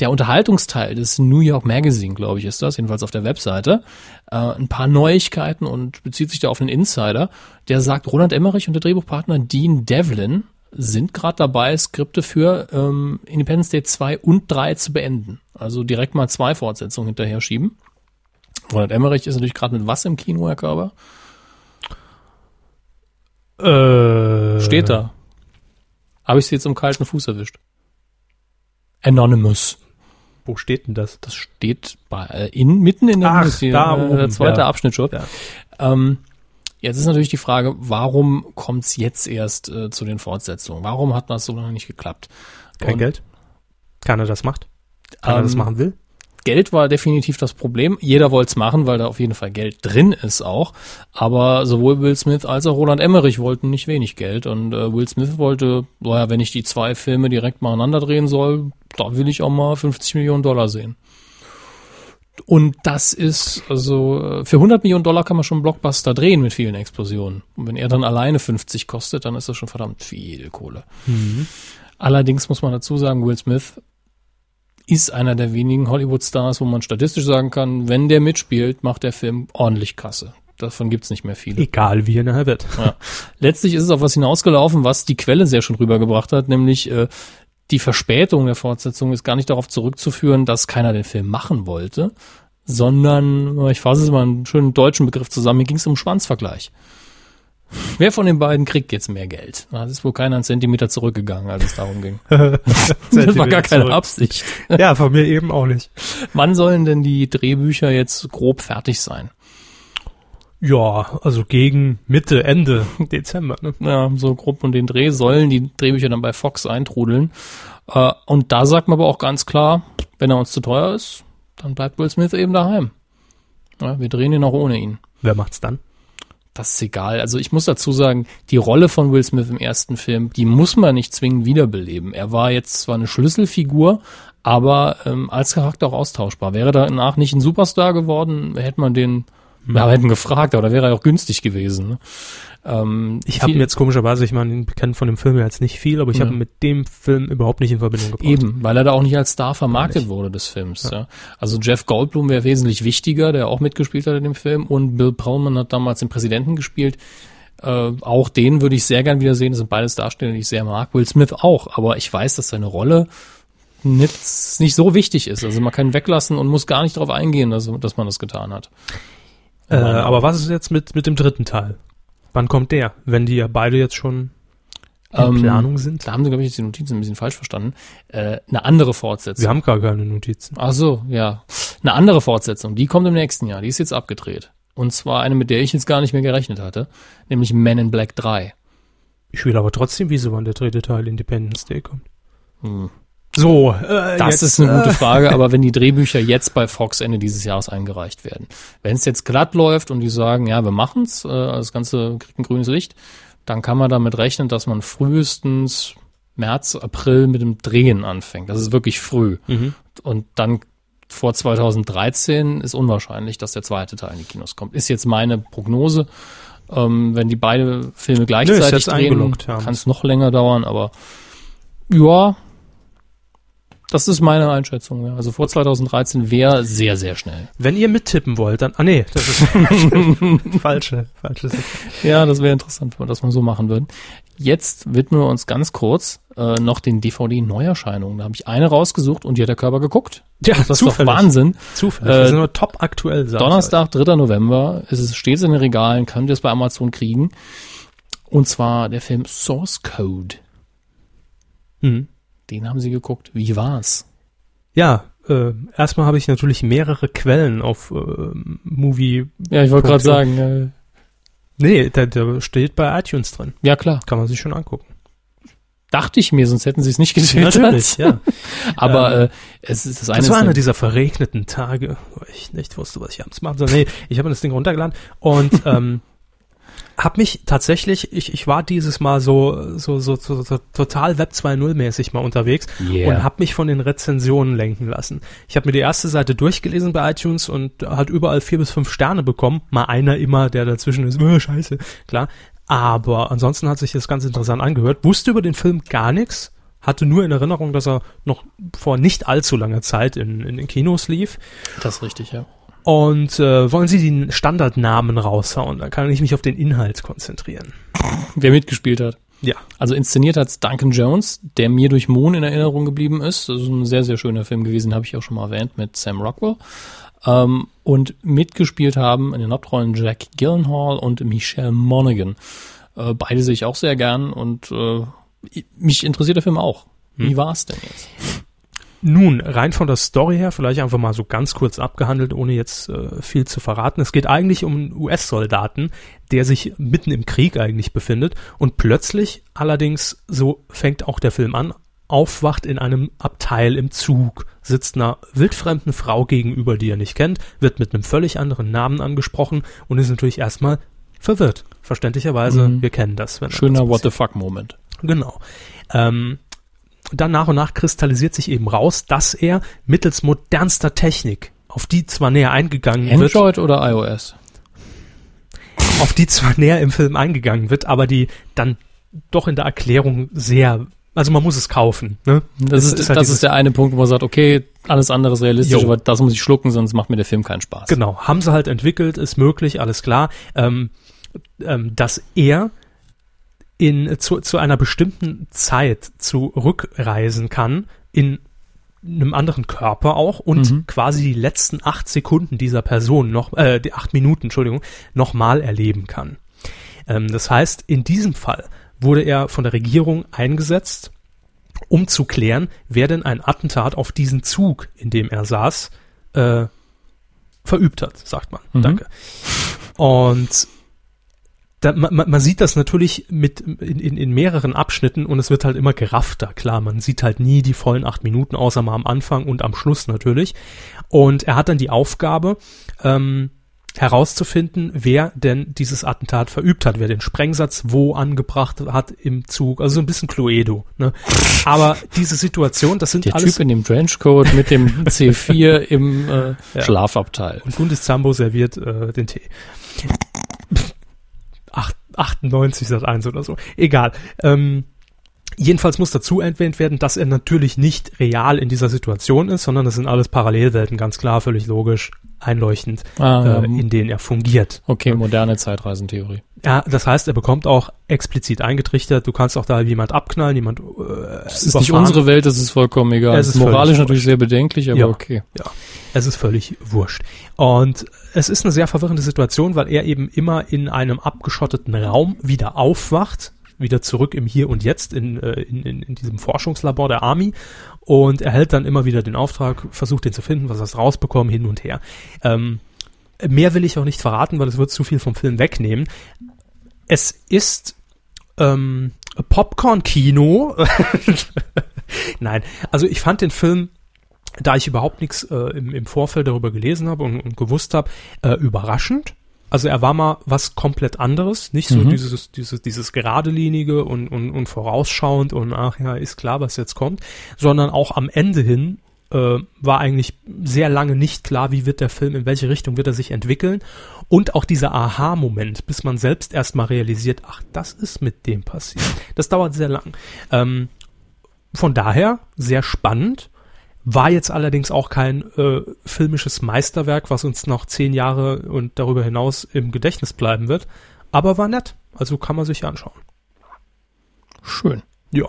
der Unterhaltungsteil des New York Magazine, glaube ich, ist das, jedenfalls auf der Webseite, äh, ein paar Neuigkeiten und bezieht sich da auf einen Insider, der sagt, Roland Emmerich und der Drehbuchpartner Dean Devlin sind gerade dabei, Skripte für ähm, Independence Day 2 und 3 zu beenden. Also direkt mal zwei Fortsetzungen hinterher schieben. Roland Emmerich ist natürlich gerade mit was im Kino, Herr Körber? Äh, Steht da. Habe ich sie jetzt im kalten Fuß erwischt. Anonymous. Wo steht denn das? Das steht bei, äh, in, mitten in der Ach, hier, da äh, oben, der zweite ja. Abschnitt schon. Ja. Ähm, jetzt ist natürlich die Frage, warum kommt es jetzt erst äh, zu den Fortsetzungen? Warum hat das so lange nicht geklappt? Kein Und, Geld? Keiner das macht? Keiner das ähm, machen will? Geld war definitiv das Problem. Jeder wollte es machen, weil da auf jeden Fall Geld drin ist auch. Aber sowohl Will Smith als auch Roland Emmerich wollten nicht wenig Geld. Und äh, Will Smith wollte, naja, wenn ich die zwei Filme direkt nacheinander drehen soll, da will ich auch mal 50 Millionen Dollar sehen. Und das ist, also äh, für 100 Millionen Dollar kann man schon einen Blockbuster drehen mit vielen Explosionen. Und wenn er dann alleine 50 kostet, dann ist das schon verdammt viel Kohle. Allerdings muss man dazu sagen, Will Smith ist einer der wenigen Hollywood-Stars, wo man statistisch sagen kann, wenn der mitspielt, macht der Film ordentlich Kasse. Davon gibt's nicht mehr viele. Egal, wie er nachher wird. Ja. Letztlich ist es auf was hinausgelaufen, was die Quelle sehr schon rübergebracht hat, nämlich äh, die Verspätung der Fortsetzung ist gar nicht darauf zurückzuführen, dass keiner den Film machen wollte, sondern, ich fasse es mal einen schönen deutschen Begriff zusammen, hier ging es um Schwanzvergleich. Wer von den beiden kriegt jetzt mehr Geld? Da ist wohl keiner einen Zentimeter zurückgegangen, als es darum ging. das war gar keine zurück. Absicht. Ja, von mir eben auch nicht. Wann sollen denn die Drehbücher jetzt grob fertig sein? Ja, also gegen Mitte, Ende Dezember. Ne? Ja, so grob um den Dreh sollen die Drehbücher dann bei Fox eintrudeln. Äh, und da sagt man aber auch ganz klar, wenn er uns zu teuer ist, dann bleibt Will Smith eben daheim. Ja, wir drehen ihn auch ohne ihn. Wer macht's dann? Das ist egal. Also ich muss dazu sagen, die Rolle von Will Smith im ersten Film, die muss man nicht zwingend wiederbeleben. Er war jetzt zwar eine Schlüsselfigur, aber ähm, als Charakter auch austauschbar. Wäre danach nicht ein Superstar geworden, hätte man den, wir hätten gefragt, aber da wäre er auch günstig gewesen. Ne? Ähm, Ich habe jetzt komischerweise, ich meine, ich kenne von dem Film ja jetzt nicht viel, aber ich Ja. habe mit dem Film überhaupt nicht in Verbindung gebracht. Eben, weil er da auch nicht als Star vermarktet wurde des Films. Ja. Also Jeff Goldblum wäre wesentlich wichtiger, der auch mitgespielt hat in dem Film. Und Bill Pullman hat damals den Präsidenten gespielt. Äh, auch den würde ich sehr gern wieder sehen. Das sind beides Darsteller, die ich sehr mag. Will Smith auch. Aber ich weiß, dass seine Rolle nicht, nicht so wichtig ist. Also man kann ihn weglassen und muss gar nicht darauf eingehen, dass, dass man das getan hat. Äh, aber was ist jetzt mit, mit dem dritten Teil? Wann kommt der? Wenn die ja beide jetzt schon in Ähm, Planung sind? Da haben sie, glaube ich, jetzt die Notizen ein bisschen falsch verstanden. Äh, eine andere Fortsetzung. Wir haben gar keine Notizen. Ach so, ja. Eine andere Fortsetzung, die kommt im nächsten Jahr, die ist jetzt abgedreht. Und zwar eine, mit der ich jetzt gar nicht mehr gerechnet hatte, nämlich Men in Black 3. Ich will aber trotzdem wissen, wann der dritte Teil Independence Day kommt. Hm. So, äh, Das jetzt, ist eine gute äh, Frage, aber wenn die Drehbücher jetzt bei Fox Ende dieses Jahres eingereicht werden, wenn es jetzt glatt läuft und die sagen, ja, wir machen's, äh, das Ganze kriegt ein grünes Licht, dann kann man damit rechnen, dass man frühestens März, April mit dem Drehen anfängt. Das ist wirklich früh. Mhm. Und dann vor 2013 ist unwahrscheinlich, dass der zweite Teil in die Kinos kommt. Ist jetzt meine Prognose. Ähm, wenn die beide Filme gleichzeitig jetzt drehen, ja. kann es noch länger dauern, aber ja, das ist meine Einschätzung. Ja. Also vor 2013 wäre sehr, sehr schnell. Wenn ihr mittippen wollt, dann, ah nee, das ist falsche, falsche Sicht. Ja, das wäre interessant, wenn wir das mal so machen würden. Jetzt widmen wir uns ganz kurz äh, noch den DVD-Neuerscheinungen. Da habe ich eine rausgesucht und die hat der Körper geguckt. Ja, das ist doch. Wahnsinn. Zufällig. Äh, das ist nur top aktuell. Donnerstag, 3. November, ist es stets in den Regalen, könnt ihr es bei Amazon kriegen. Und zwar der Film Source Code. Mhm. Den haben sie geguckt. Wie war's? Ja, äh, erstmal habe ich natürlich mehrere Quellen auf äh, Movie. Ja, ich wollte gerade sagen, äh, Nee, der, der steht bei iTunes drin. ja klar. Kann man sich schon angucken. Dachte ich mir, sonst hätten sie es nicht getwittert. Natürlich, ja. Aber äh, es ist das eine. Das war einer eine- dieser verregneten Tage, wo ich nicht wusste, was ich abends machen soll. Nee, ich habe das Ding runtergeladen und ähm, habe mich tatsächlich, ich, ich war dieses Mal so, so, so, so, so total Web 2.0 mäßig mal unterwegs Yeah. und habe mich von den Rezensionen lenken lassen. Ich habe mir die erste Seite durchgelesen bei iTunes und hat überall vier bis fünf Sterne bekommen. Mal einer immer, der dazwischen ist, oh, scheiße, klar. Aber ansonsten hat sich das ganz interessant angehört. Wusste über den Film gar nichts. Hatte nur in Erinnerung, dass er noch vor nicht allzu langer Zeit in, in den Kinos lief. das ist richtig, ja. Und äh, wollen Sie den Standardnamen raushauen? Da kann ich mich auf den Inhalt konzentrieren. Wer mitgespielt hat. Ja. Also inszeniert hat Duncan Jones, der mir durch Moon in Erinnerung geblieben ist. Das ist ein sehr, sehr schöner Film gewesen, habe ich auch schon mal erwähnt, mit Sam Rockwell. Ähm, und mitgespielt haben in den Hauptrollen Jack Gyllenhaal und Michelle Monaghan. Äh, beide sehe ich auch sehr gern und äh, mich interessiert der Film auch. Wie war's denn jetzt? Nun, rein von der Story her, vielleicht einfach mal so ganz kurz abgehandelt, ohne jetzt äh, viel zu verraten. Es geht eigentlich um einen US-Soldaten, der sich mitten im Krieg eigentlich befindet und plötzlich allerdings, so fängt auch der Film an, aufwacht in einem Abteil im Zug, sitzt einer wildfremden Frau gegenüber, die er nicht kennt, wird mit einem völlig anderen Namen angesprochen und ist natürlich erstmal verwirrt. Verständlicherweise, Mhm. wir kennen das. Wenn Schöner What the fuck Moment. Genau. Ähm, dann nach und nach kristallisiert sich eben raus, dass er mittels modernster Technik, auf die zwar näher eingegangen wird, Android oder iOS? auf die zwar näher im Film eingegangen wird, aber die dann doch in der Erklärung sehr, also man muss es kaufen. Ne? Das, Es ist, halt das ist der eine Punkt, wo man sagt, okay, alles andere ist realistisch, Jo. aber das muss ich schlucken, sonst macht mir der Film keinen Spaß. Genau, haben sie halt entwickelt, ist möglich, alles klar, ähm, ähm, dass er in, zu, zu einer bestimmten Zeit zurückreisen kann, in einem anderen Körper auch und Mhm. quasi die letzten acht Sekunden dieser Person noch, äh, die acht Minuten, Entschuldigung, nochmal erleben kann. Ähm, das heißt, in diesem Fall wurde er von der Regierung eingesetzt, um zu klären, wer denn ein Attentat auf diesen Zug, in dem er saß, äh, verübt hat, sagt man. Mhm. Danke. Und da, man, man sieht das natürlich mit in, in, in mehreren Abschnitten und es wird halt immer geraffter. Klar, man sieht halt nie die vollen acht Minuten, außer mal am Anfang und am Schluss natürlich. Und er hat dann die Aufgabe, ähm, herauszufinden, wer denn dieses Attentat verübt hat, wer den Sprengsatz wo angebracht hat im Zug. Also so ein bisschen Cluedo. Ne? Aber diese Situation, das sind Der alles Typ in dem Trenchcoat mit dem C4 im äh, Ja. Schlafabteil. Und Gundes Zambo serviert äh, den Tee. Acht- 98 Sat 1 oder so. Egal. Ähm, jedenfalls muss dazu erwähnt werden, dass er natürlich nicht real in dieser Situation ist, sondern das sind alles Parallelwelten, ganz klar, völlig logisch, einleuchtend, Ah, äh, in denen er fungiert. okay, moderne Zeitreisentheorie. Ja, das heißt, er bekommt auch explizit eingetrichtert, du kannst auch da jemand abknallen, jemand äh, Das ist nicht unsere Welt, das ist vollkommen egal. Es ist Moralisch natürlich sehr bedenklich, aber Ja. okay. Ja, es ist völlig wurscht. Und es ist eine sehr verwirrende Situation, weil er eben immer in einem abgeschotteten Raum wieder aufwacht, wieder zurück im Hier und Jetzt in, äh, in, in, in diesem Forschungslabor der Army und erhält dann immer wieder den Auftrag, versucht den zu finden, was er rausbekommen, hin und her. Ähm, mehr will ich auch nicht verraten, weil es wird zu viel vom Film wegnehmen. Es ist ähm, Popcorn-Kino. Nein, also ich fand den Film, da ich überhaupt nichts äh, im, im Vorfeld darüber gelesen habe und, und gewusst habe, äh, überraschend. Also er war mal was komplett anderes, nicht so Mhm. dieses, dieses, dieses geradelinige und, und, und vorausschauend und ach ja, ist klar, was jetzt kommt, sondern auch am Ende hin äh, war eigentlich sehr lange nicht klar, wie wird der Film, in welche Richtung wird er sich entwickeln. Und auch dieser Aha-Moment, bis man selbst erstmal realisiert, ach, das ist mit dem passiert. Das dauert sehr lang. Ähm, von daher sehr spannend. War jetzt allerdings auch kein äh, filmisches Meisterwerk, was uns noch zehn Jahre und darüber hinaus im Gedächtnis bleiben wird. Aber war nett. Also kann man sich anschauen. Schön. Ja.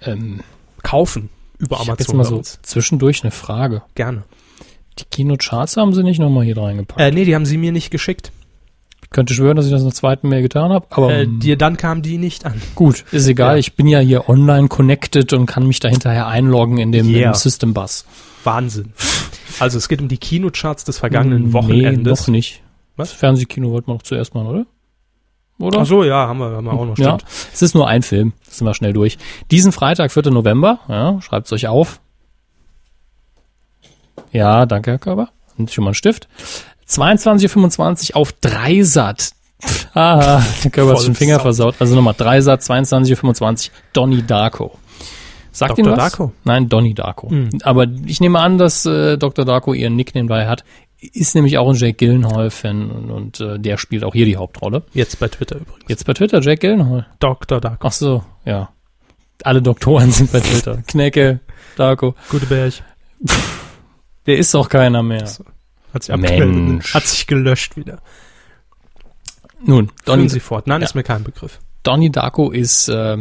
Ähm, Kaufen über Amazon. jetzt mal so zwischendurch eine Frage. Gerne. Die Kinocharts haben sie nicht nochmal hier reingepackt. Äh, nee, die haben sie mir nicht geschickt. Ich könnte schwören, dass ich das in der zweiten Mail getan habe, aber Äh, mm, dir dann kam die nicht an. gut, ist egal. Ja. Ich bin ja hier online connected und kann mich da hinterher einloggen in dem, Yeah. System Bus. Wahnsinn. Also es geht um die Kinocharts des vergangenen Nee, Wochenendes. noch nicht. Was? Das Fernsehkino wollten wir noch zuerst machen, oder? Oder? Ach so, ja, haben wir, haben wir auch noch. Ja, Stimmt. es ist nur ein Film. Das sind wir schnell durch. Diesen Freitag, 4. November, ja, schreibt's euch auf. Ja, danke, Herr Körber. Und schon mal einen Stift. 22.25 Uhr auf Dreisat. Ah, der Körper hat den Finger versaut. Also nochmal Dreisat, 22.25 Uhr, Donnie Darko. Sagt Dr. Ihnen was? Darko? Nein, Donnie Darko. Mhm. Aber ich nehme an, dass äh, Dr. Darko ihren Nickname bei hat. Ist nämlich auch ein Jake Gyllenhaal-Fan und, und äh, der spielt auch hier die Hauptrolle. Jetzt bei Twitter übrigens. Jetzt bei Twitter, Jake Gyllenhaal. Dr. Darko. Ach so, ja. Alle Doktoren sind bei Twitter. Knecke, Darko. Guteberg. Der ist doch keiner mehr. Hat sich. Mensch. Hat sich gelöscht wieder. Nun, Donny Sie fort. Nein, Ja. ist mir kein Begriff. Donnie Darko ist, äh,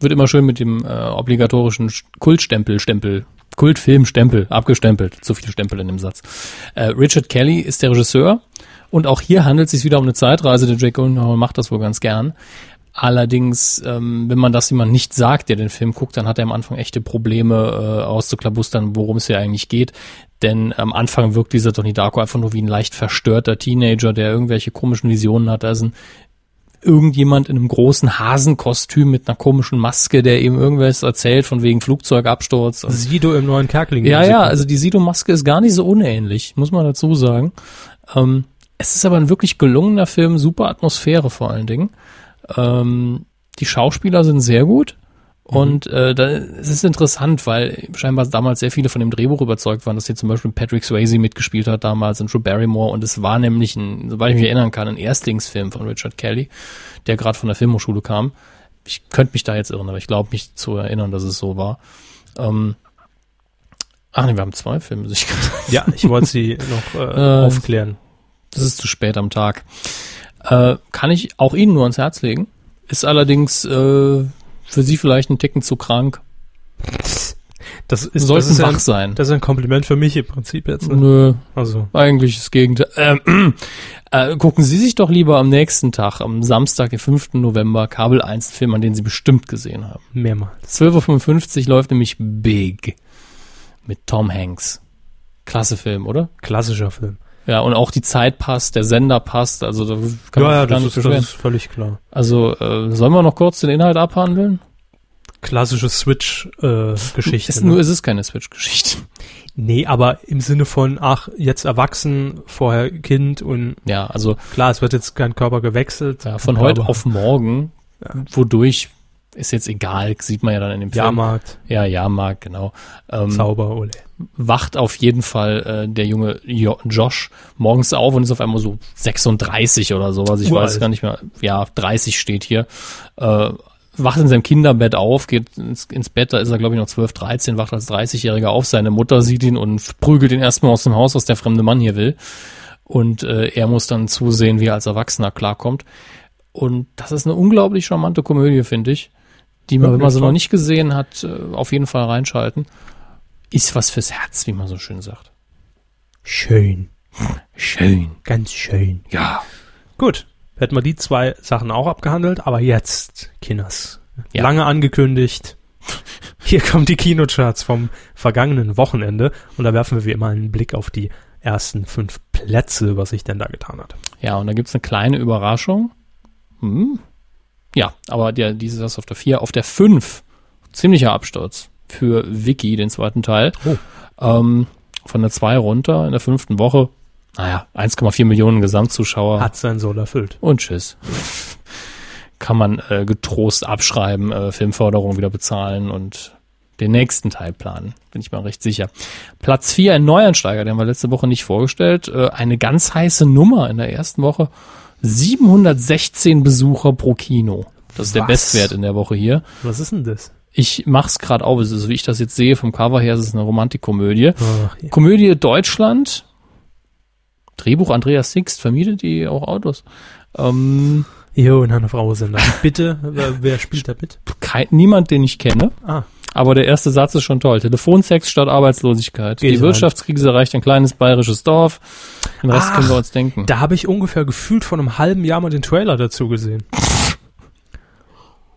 wird immer schön mit dem äh, obligatorischen Sch- Kultstempel, Stempel, Kultfilmstempel abgestempelt. Zu viele Stempel in dem Satz. Äh, Richard Kelly ist der Regisseur und auch hier handelt es sich wieder um eine Zeitreise. Der Jake Gyllenhaal macht das wohl ganz gern. Allerdings, ähm, wenn man das jemand nicht sagt, der den Film guckt, dann hat er am Anfang echte Probleme äh, auszuklabustern, worum es hier eigentlich geht. Denn am Anfang wirkt dieser Donnie Darko einfach nur wie ein leicht verstörter Teenager, der irgendwelche komischen Visionen hat. Da ist ein irgendjemand in einem großen Hasenkostüm mit einer komischen Maske, der ihm irgendwas erzählt von wegen Flugzeugabsturz. Sido im neuen Kerkling. ja, ja, also die Sido-Maske ist gar nicht so unähnlich, muss man dazu sagen. Ähm, es ist aber ein wirklich gelungener Film, super Atmosphäre vor allen Dingen. Ähm, die Schauspieler sind sehr gut. Und äh, da, es ist interessant, weil scheinbar damals sehr viele von dem Drehbuch überzeugt waren, dass hier zum Beispiel Patrick Swayze mitgespielt hat damals und Drew Barrymore und es war nämlich ein, soweit ich mich erinnern kann, ein Erstlingsfilm von Richard Kelly, der gerade von der Filmhochschule kam. Ich könnte mich da jetzt irren, aber ich glaube mich zu erinnern, dass es so war. Ähm, ach nee, wir haben zwei Filme. Ich, Ja, ich wollte Sie noch äh, Äh, aufklären. das ist zu spät am Tag. Äh, kann ich auch Ihnen nur ans Herz legen. Ist allerdings äh, für Sie vielleicht ein Ticken zu krank. Das ist, Sollten das ist wach ein, sein. Das ist ein Kompliment für mich im Prinzip jetzt. Ne? Nö, Also, eigentlich das Gegenteil. Ähm, äh, gucken Sie sich doch lieber am nächsten Tag, am Samstag, den 5. November, Kabel 1 einen Film, an den Sie bestimmt gesehen haben. mehrmals. 12.55 Uhr läuft nämlich Big mit Tom Hanks. Klasse Film, oder? Klassischer Film. Ja, und auch die Zeit passt, der Sender passt, also da kann man ja, ja, sich gar das nicht ist, das beschweren. ist völlig klar. Also, äh, sollen wir noch kurz den Inhalt abhandeln? Klassische Switch-Geschichte. Es, ne? nur ist es keine Switch-Geschichte. Nee, aber im Sinne von, ach, jetzt erwachsen, vorher Kind und Ja, also klar, es wird jetzt kein Körper gewechselt. ja, von Körper- heute auf morgen, Ja. wodurch ist jetzt egal, sieht man ja dann in dem Film. Jahrmarkt, Ja, Jahrmarkt, genau. Ähm, Zauber, ole. wacht auf jeden Fall äh, der junge jo Josh morgens auf und ist auf einmal so 36 oder sowas. Ich Uralt. weiß gar nicht mehr. Ja, 30 steht hier. Äh, wacht in seinem Kinderbett auf, geht ins, ins Bett, da ist er glaube ich noch 12, 13, wacht als 30-Jähriger auf. Seine Mutter sieht ihn und prügelt ihn erstmal aus dem Haus, was der fremde Mann hier will. Und äh, er muss dann zusehen, wie er als Erwachsener klarkommt. Und das ist eine unglaublich charmante Komödie, finde ich. Die man, wenn man sie noch nicht gesehen hat, äh, auf jeden Fall reinschalten. Ist was fürs Herz, wie man so schön sagt. Schön. Schön. Ganz schön. Ja. Gut. Hätten wir die zwei Sachen auch abgehandelt, aber jetzt, Kinas. Ja. Lange angekündigt. Hier kommen die Kinocharts vom vergangenen Wochenende und da werfen wir wie immer einen Blick auf die ersten fünf Plätze, was sich denn da getan hat. Ja, und da gibt's eine kleine Überraschung. Hm. Ja, aber der, dieses auf der 4. Auf der 5, ziemlicher Absturz für Vicky, den zweiten Teil. Oh. Ähm, von der 2 runter in der fünften Woche. Naja, 1,4 Millionen Gesamtzuschauer. Hat sein Soll erfüllt. Und tschüss. Kann man äh, getrost abschreiben, äh, Filmförderung wieder bezahlen und den nächsten Teil planen. Bin ich mal recht sicher. Platz 4, ein Neuansteiger, den haben wir letzte Woche nicht vorgestellt. Äh, eine ganz heiße Nummer in der ersten Woche. 716 Besucher pro Kino. Das ist der Was? Bestwert in der Woche hier. Was ist denn das? Ich mach's gerade auf, also wie ich das jetzt sehe vom Cover her, ist es eine Romantikkomödie. Ja. Komödie Deutschland. Drehbuch Andreas Sixt, vermietet die auch Autos. Ähm, Jo, in einer Frau sind da. Bitte, wer, spielt da mit? kein, niemand, den ich kenne. Ah, Aber der erste Satz ist schon toll. Telefonsex statt Arbeitslosigkeit. Geht die. Wirtschaftskrise erreicht ein kleines bayerisches Dorf. Den Rest Ach, können wir uns denken. da habe ich ungefähr gefühlt vor einem halben Jahr mal den Trailer dazu gesehen.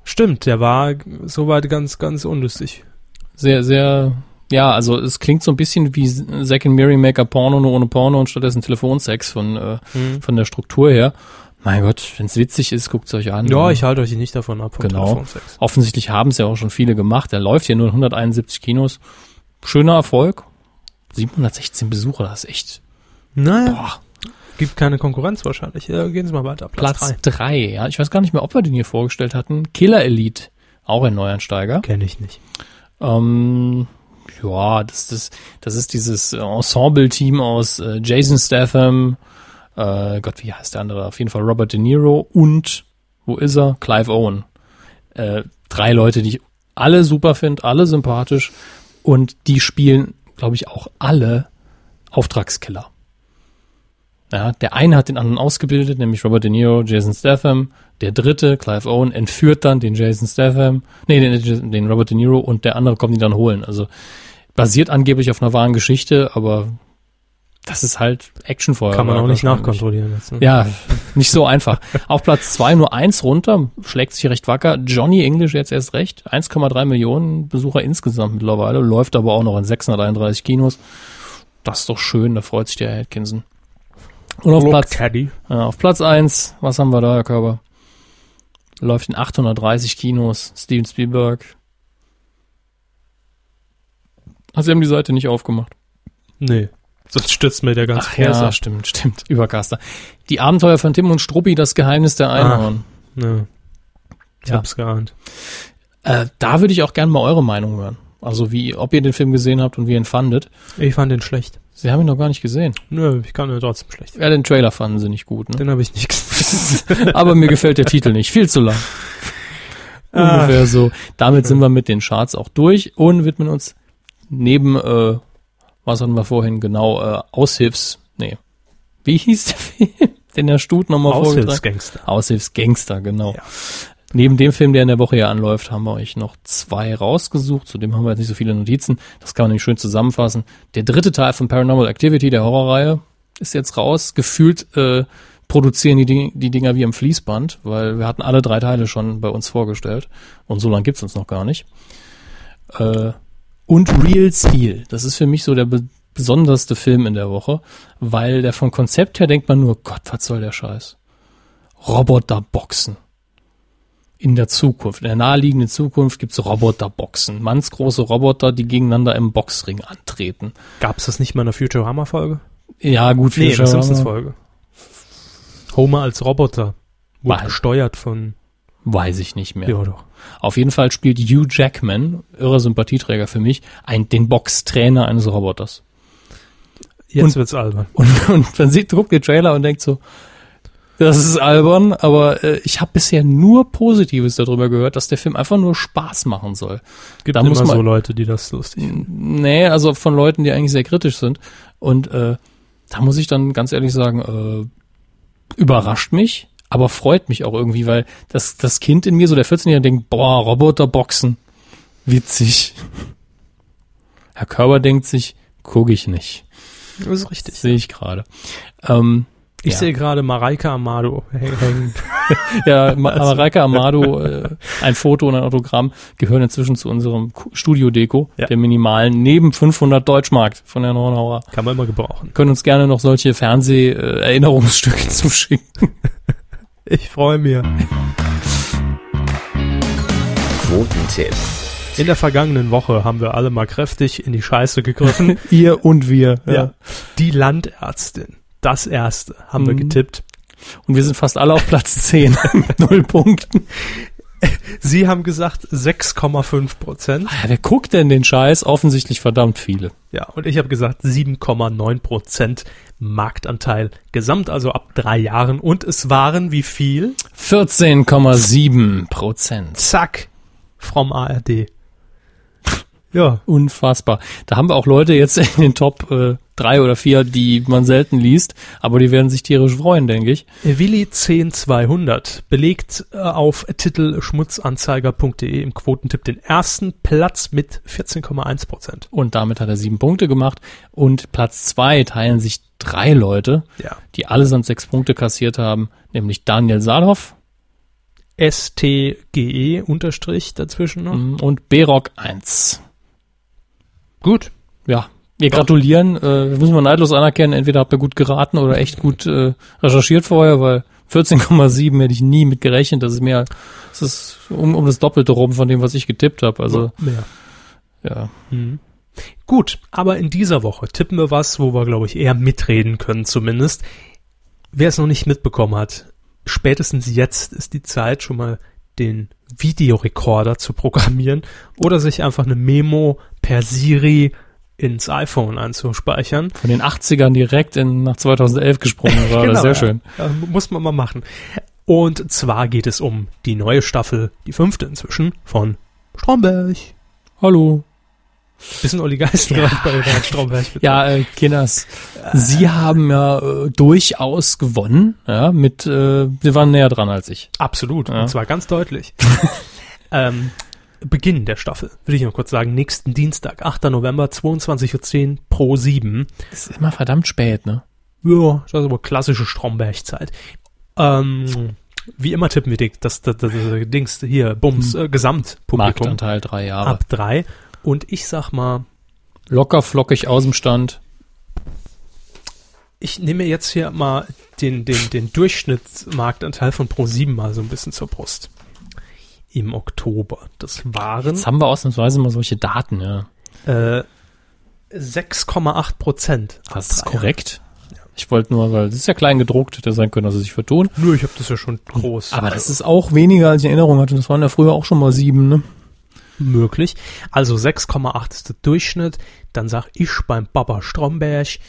Stimmt, der war soweit ganz, ganz unlustig. Sehr, sehr, ja, also es klingt so ein bisschen wie Zack and Mary Maker Porno nur ohne Porno und stattdessen Telefonsex von, äh, Hm. von der Struktur her. Mein Gott, wenn es witzig ist, guckt es euch an. Ja, ich halte euch nicht davon ab Genau. Telefonsex. Offensichtlich haben es ja auch schon viele gemacht. Der läuft hier nur in 171 Kinos. Schöner Erfolg. 716 Besucher, das ist echt. Naja, Boah. gibt keine Konkurrenz wahrscheinlich. Ja, gehen Sie mal weiter. Platz, Platz drei. drei. Ja, ich weiß gar nicht mehr, ob wir den hier vorgestellt hatten. Killer Elite, auch ein Neuansteiger. Kenne ich nicht. Ähm, ja, das, das, das ist dieses Ensemble-Team aus äh, Jason Statham, äh, Gott, wie heißt der andere? Auf jeden Fall Robert De Niro und, wo ist er? Clive Owen. Äh, drei Leute, die ich alle super finde, alle sympathisch und die spielen, glaube ich, auch alle Auftragskiller. Ja, der eine hat den anderen ausgebildet, nämlich Robert De Niro, Jason Statham. Der dritte, Clive Owen, entführt dann den Jason Statham, nee, den, den Robert De Niro und der andere kommt ihn dann holen. Also basiert angeblich auf einer wahren Geschichte, aber das ist halt Actionfeuer. Kann man auch nicht nachkontrollieren jetzt. Ne? Ja, nicht so einfach. Auf Platz zwei nur eins runter, schlägt sich recht wacker. Johnny English jetzt erst recht. 1,3 Millionen Besucher insgesamt mittlerweile, läuft aber auch noch in 631 Kinos. Das ist doch schön, da freut sich der Atkinson. Und auf Look, Platz, Caddy. ja, auf Platz eins, was haben wir da, Herr Körber? Läuft in 830 Kinos, Steven Spielberg. Ah, Sie haben die Seite nicht aufgemacht. Nee. Sonst stürzt mir der ganze Ach ja, stimmt, stimmt. Übercaster. Die Abenteuer von Tim und Struppi, das Geheimnis der Einhorn. Ja. Ich Ja. hab's geahnt. Äh, da würde ich auch gerne mal eure Meinung hören. Also wie, ob ihr den Film gesehen habt und wie ihr ihn fandet. Ich fand den schlecht. Sie haben ihn noch gar nicht gesehen. Nö, ich kann ihn trotzdem schlecht. Ja, den Trailer fanden sie nicht gut, ne? Den habe ich nicht gesehen. Aber mir gefällt der Titel nicht. Viel zu lang. Ah. Ungefähr so. Damit sind wir mit den Charts auch durch und widmen uns neben, äh, was hatten wir vorhin genau, äh, Aushilfs, nee. Wie hieß der Film? Den der Stut nochmal vorgetragen? Aushilfsgangster. Aushilfsgangster, genau. Ja. Neben dem Film, der in der Woche hier anläuft, haben wir euch noch zwei rausgesucht. Zudem haben wir jetzt nicht so viele Notizen. Das kann man nämlich schön zusammenfassen. Der dritte Teil von Paranormal Activity, der Horrorreihe, ist jetzt raus. Gefühlt äh, produzieren die, Ding die Dinger wie am Fließband, weil wir hatten alle drei Teile schon bei uns vorgestellt. Und so lange gibt's uns noch gar nicht. Äh, und Real Steel. Das ist für mich so der be besonderste Film in der Woche, weil der vom Konzept her denkt man nur, Gott, was soll der Scheiß? Roboterboxen. In der Zukunft, in der naheliegenden Zukunft gibt's Roboterboxen. Mannsgroße Roboter, die gegeneinander im Boxring antreten. Gab's das nicht mal in der Futurama-Folge? Ja, gut, Nee, Futurama- Simpsons-Folge. Homer als Roboter. Wurde War- gesteuert von... Weiß ich nicht mehr. Ja, doch. Auf jeden Fall spielt Hugh Jackman, irrer Sympathieträger für mich, ein, den Boxtrainer eines Roboters. Jetzt Und- wird's albern. Und, und man sieht, guckt den Trailer und denkt so, das ist albern, aber äh, ich habe bisher nur Positives darüber gehört, dass der Film einfach nur Spaß machen soll. Gibt Da immer man- so Leute, die das lustig finden. Nee, also von Leuten, die eigentlich sehr kritisch sind. Und äh, da muss ich dann ganz ehrlich sagen, äh, überrascht mich, aber freut mich auch irgendwie, weil das, das Kind in mir, so der 14-Jährige, denkt, boah, Roboterboxen, witzig. Herr Körber denkt sich, gucke ich nicht. Das ist richtig. Sehe ich gerade. Ähm, Ich Ja. sehe gerade Mareike Amado häng- hängen. Ja, Ma- Mareike Amado, äh, ein Foto und ein Autogramm gehören inzwischen zu unserem Studio-Deko, Ja. der minimalen, neben 500 Deutschmark von Herrn Hornhauer. Kann man immer gebrauchen. Können uns gerne noch solche Fernseh-Erinnerungsstücke zuschicken. Ich freue mich. Quotentipp. In der vergangenen Woche haben wir alle mal kräftig in die Scheiße gegriffen. Ihr und wir. ja. Die Landärztin. Das erste haben wir Mhm. getippt. Und wir sind fast alle auf Platz 10 mit null Punkten. Sie haben gesagt 6,5 Prozent. Ja, wer guckt denn den Scheiß? Offensichtlich verdammt viele. Ja, und ich habe gesagt 7,9 Prozent Marktanteil gesamt, also ab drei Jahren. Und es waren wie viel? 14,7 Prozent. Zack, vom ARD. Ja, Unfassbar. Da haben wir auch Leute jetzt in den Top äh, drei oder vier, die man selten liest, aber die werden sich tierisch freuen, denke ich. Willi 10200 belegt äh, auf titelschmutzanzeiger.de im Quotentipp den ersten Platz mit 14,1 Prozent. Und damit hat er sieben Punkte gemacht. Und Platz zwei teilen sich drei Leute, Ja. die allesamt sechs Punkte kassiert haben, nämlich Daniel Salhoff STGE unterstrich dazwischen noch. mm, und Berock 1. Gut. Ja, wir gratulieren. Äh, das müssen wir neidlos anerkennen. Entweder habt ihr gut geraten oder echt gut äh, recherchiert vorher, weil 14,7 hätte ich nie mit gerechnet. Das ist mehr, das ist um, um das Doppelte rum von dem, was ich getippt habe. Also, mehr. ja. Mhm. Gut, aber in dieser Woche tippen wir was, wo wir, glaube ich, eher mitreden können zumindest. Wer es noch nicht mitbekommen hat, spätestens jetzt ist die Zeit, schon mal den Videorekorder zu programmieren oder sich einfach eine Memo per Siri ins iPhone einzuspeichern. Von den 80ern direkt in, nach 2011 gesprungen war. das Genau, sehr ja. schön. Ja, muss man mal machen. Und zwar geht es um die neue Staffel, die fünfte inzwischen, von Stromberg. Hallo. Bisschen Olli Geist gerade bei Bernd Stromberg. bitte. Ja, äh, Kinders, Sie haben ja äh, durchaus gewonnen. Ja, mit, äh, Sie waren näher dran als ich. Absolut, Ja. und zwar ganz deutlich. ähm, Beginn der Staffel, will ich noch kurz sagen, nächsten Dienstag, 8. November, 22.10 Uhr pro 7. Das ist immer verdammt spät, ne? Ja, das ist aber klassische Stromberg-Zeit. Ähm, wie immer tippen wir die- das, das, das, das Dings hier, Bums, äh, Gesamtpublikum Marktanteil drei Jahre. ab drei. Und ich sag mal, Locker flockig aus dem Stand. ich nehme jetzt hier mal den, den, den Durchschnittsmarktanteil von Pro7 mal so ein bisschen zur Brust. Im Oktober. Das waren Jetzt haben wir ausnahmsweise mal solche Daten, ja. äh, 6,8 Prozent. Das ist korrekt. Ich wollte nur, weil das ist ja klein gedruckt, hätte sein können, dass sie sich vertun. Nö, ich habe das ja schon groß. Aber das ist auch weniger, als ich in Erinnerung hatte. Das waren ja früher auch schon mal sieben, ne? möglich. Also 6,8 ist der Durchschnitt. Dann sag ich beim Baba Stromberg,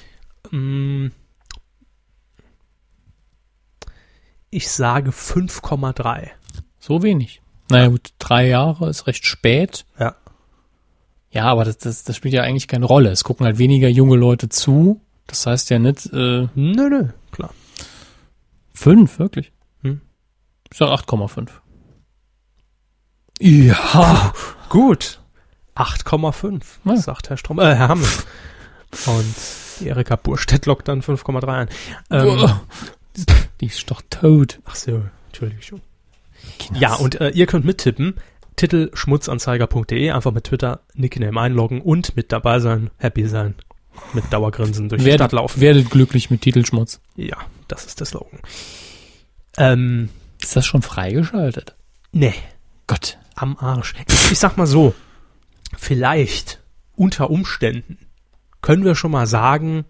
mh, ich sage 5,3. So wenig. Naja, gut, drei Jahre ist recht spät. Ja. Ja, aber das, das, das spielt ja eigentlich keine Rolle. Es gucken halt weniger junge Leute zu. Das heißt ja nicht, äh, Nö, nö, klar. fünf, wirklich. Hm. Ich sag 8,5. Ja. Gut. 8,5, Ja. sagt Herr Strom, äh, Herr Hammes. Und die Erika Burstedt lockt dann 5,3 ein. Ähm, Die ist doch tot. ach so, Entschuldigung. Ja, und äh, ihr könnt mittippen. Titel schmutzanzeiger.de, einfach mit Twitter Nickname einloggen und mit dabei sein, happy sein, mit Dauergrinsen durch die werdet, Stadt laufen. werdet glücklich mit Titelschmutz. Ja, das ist der Slogan. Ähm, Ist das schon freigeschaltet? nee, Gott. am Arsch. Ich, ich sag mal so, vielleicht unter Umständen können wir schon mal sagen,